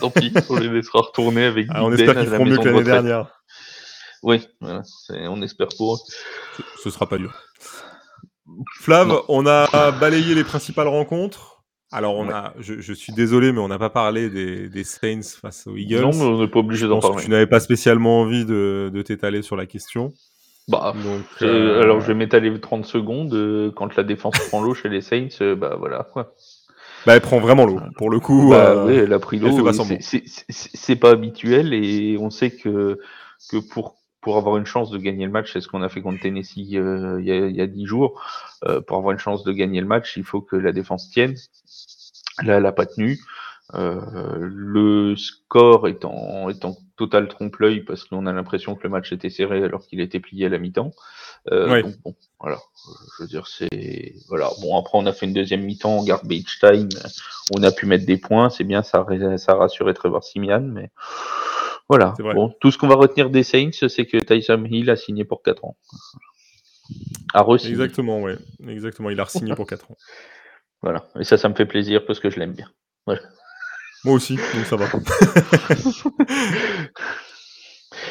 tant pis, on les laissera retourner avec ah, On espère qu'ils feront mieux que l'année dernière. Oui, voilà, on espère pour eux. Ce, ce sera pas dur. Flav, on a balayé les principales rencontres. Alors, on a, je, je, suis désolé, mais on n'a pas parlé des, des, Saints face aux Eagles. Non, mais on n'est pas obligé d'en parler. tu n'avais pas spécialement envie de, de t'étaler sur la question. Bah, Donc, euh... alors je vais m'étaler 30 secondes. Euh, quand la défense prend l'eau chez les Saints, euh, bah voilà quoi. Bah, elle prend vraiment l'eau. Pour le coup, bah, euh, oui, elle a pris l'eau. C'est pas habituel et on sait que que pour pour avoir une chance de gagner le match, c'est ce qu'on a fait contre Tennessee il y a dix jours. pour avoir une chance de gagner le match, il faut que la défense tienne. Là, elle n'a pas tenu. Euh, le score est en, est en total trompe-l'œil parce qu'on a l'impression que le match était serré alors qu'il était plié à la mi-temps. Euh, donc bon, voilà, je veux dire c'est voilà. Bon après on a fait une deuxième mi-temps en garbage time, on a pu mettre des points, c'est bien, ça ça a rassuré Trevor Simian, mais voilà. Bon, tout ce qu'on va retenir des Saints, c'est que Tyson Hill a signé pour 4 ans. A Exactement, ouais. Exactement, il a signé pour 4 ans. *laughs* Voilà, et ça, ça me fait plaisir parce que je l'aime bien. Voilà. Moi aussi, donc ça va. *laughs*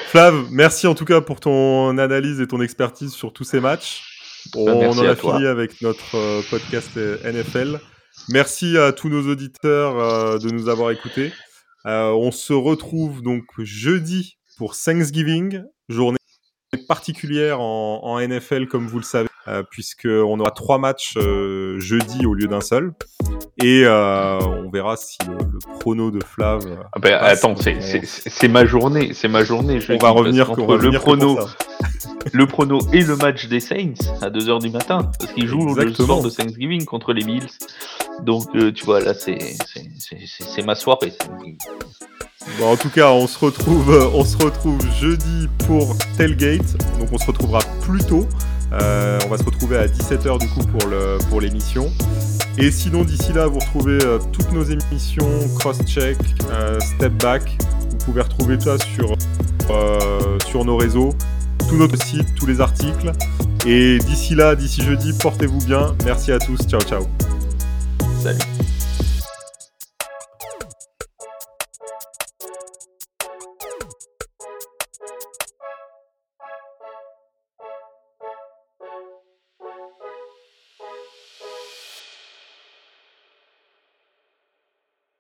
Flav, merci en tout cas pour ton analyse et ton expertise sur tous ces matchs. Bah, on en a fini avec notre euh, podcast NFL. Merci à tous nos auditeurs euh, de nous avoir écoutés. Euh, on se retrouve donc jeudi pour Thanksgiving, journée particulière en, NFL comme vous le savez, puisqu'on aura trois matchs jeudi au lieu d'un seul. Et euh, on verra si le, le, chrono de Flav. Ah ben, attends, c'est ma journée, c'est ma journée. on va revenir, on le prono, *laughs* le prono et le match des Saints à 2h du matin, parce qu'ils jouent le soir de Thanksgiving contre les Bills. Donc euh, tu vois là, c'est ma soirée. Bon, en tout cas, on se retrouve, on se retrouve jeudi pour Tailgate. Donc on se retrouvera plus tôt. Euh, on va se retrouver à 17h du coup pour l'émission. Et sinon, d'ici là, vous retrouvez euh, toutes nos émissions, cross-check, euh, step back. Vous pouvez retrouver ça sur, sur nos réseaux, tout notre site, tous les articles. Et d'ici là, d'ici jeudi, portez-vous bien. Merci à tous. Ciao, ciao. Salut.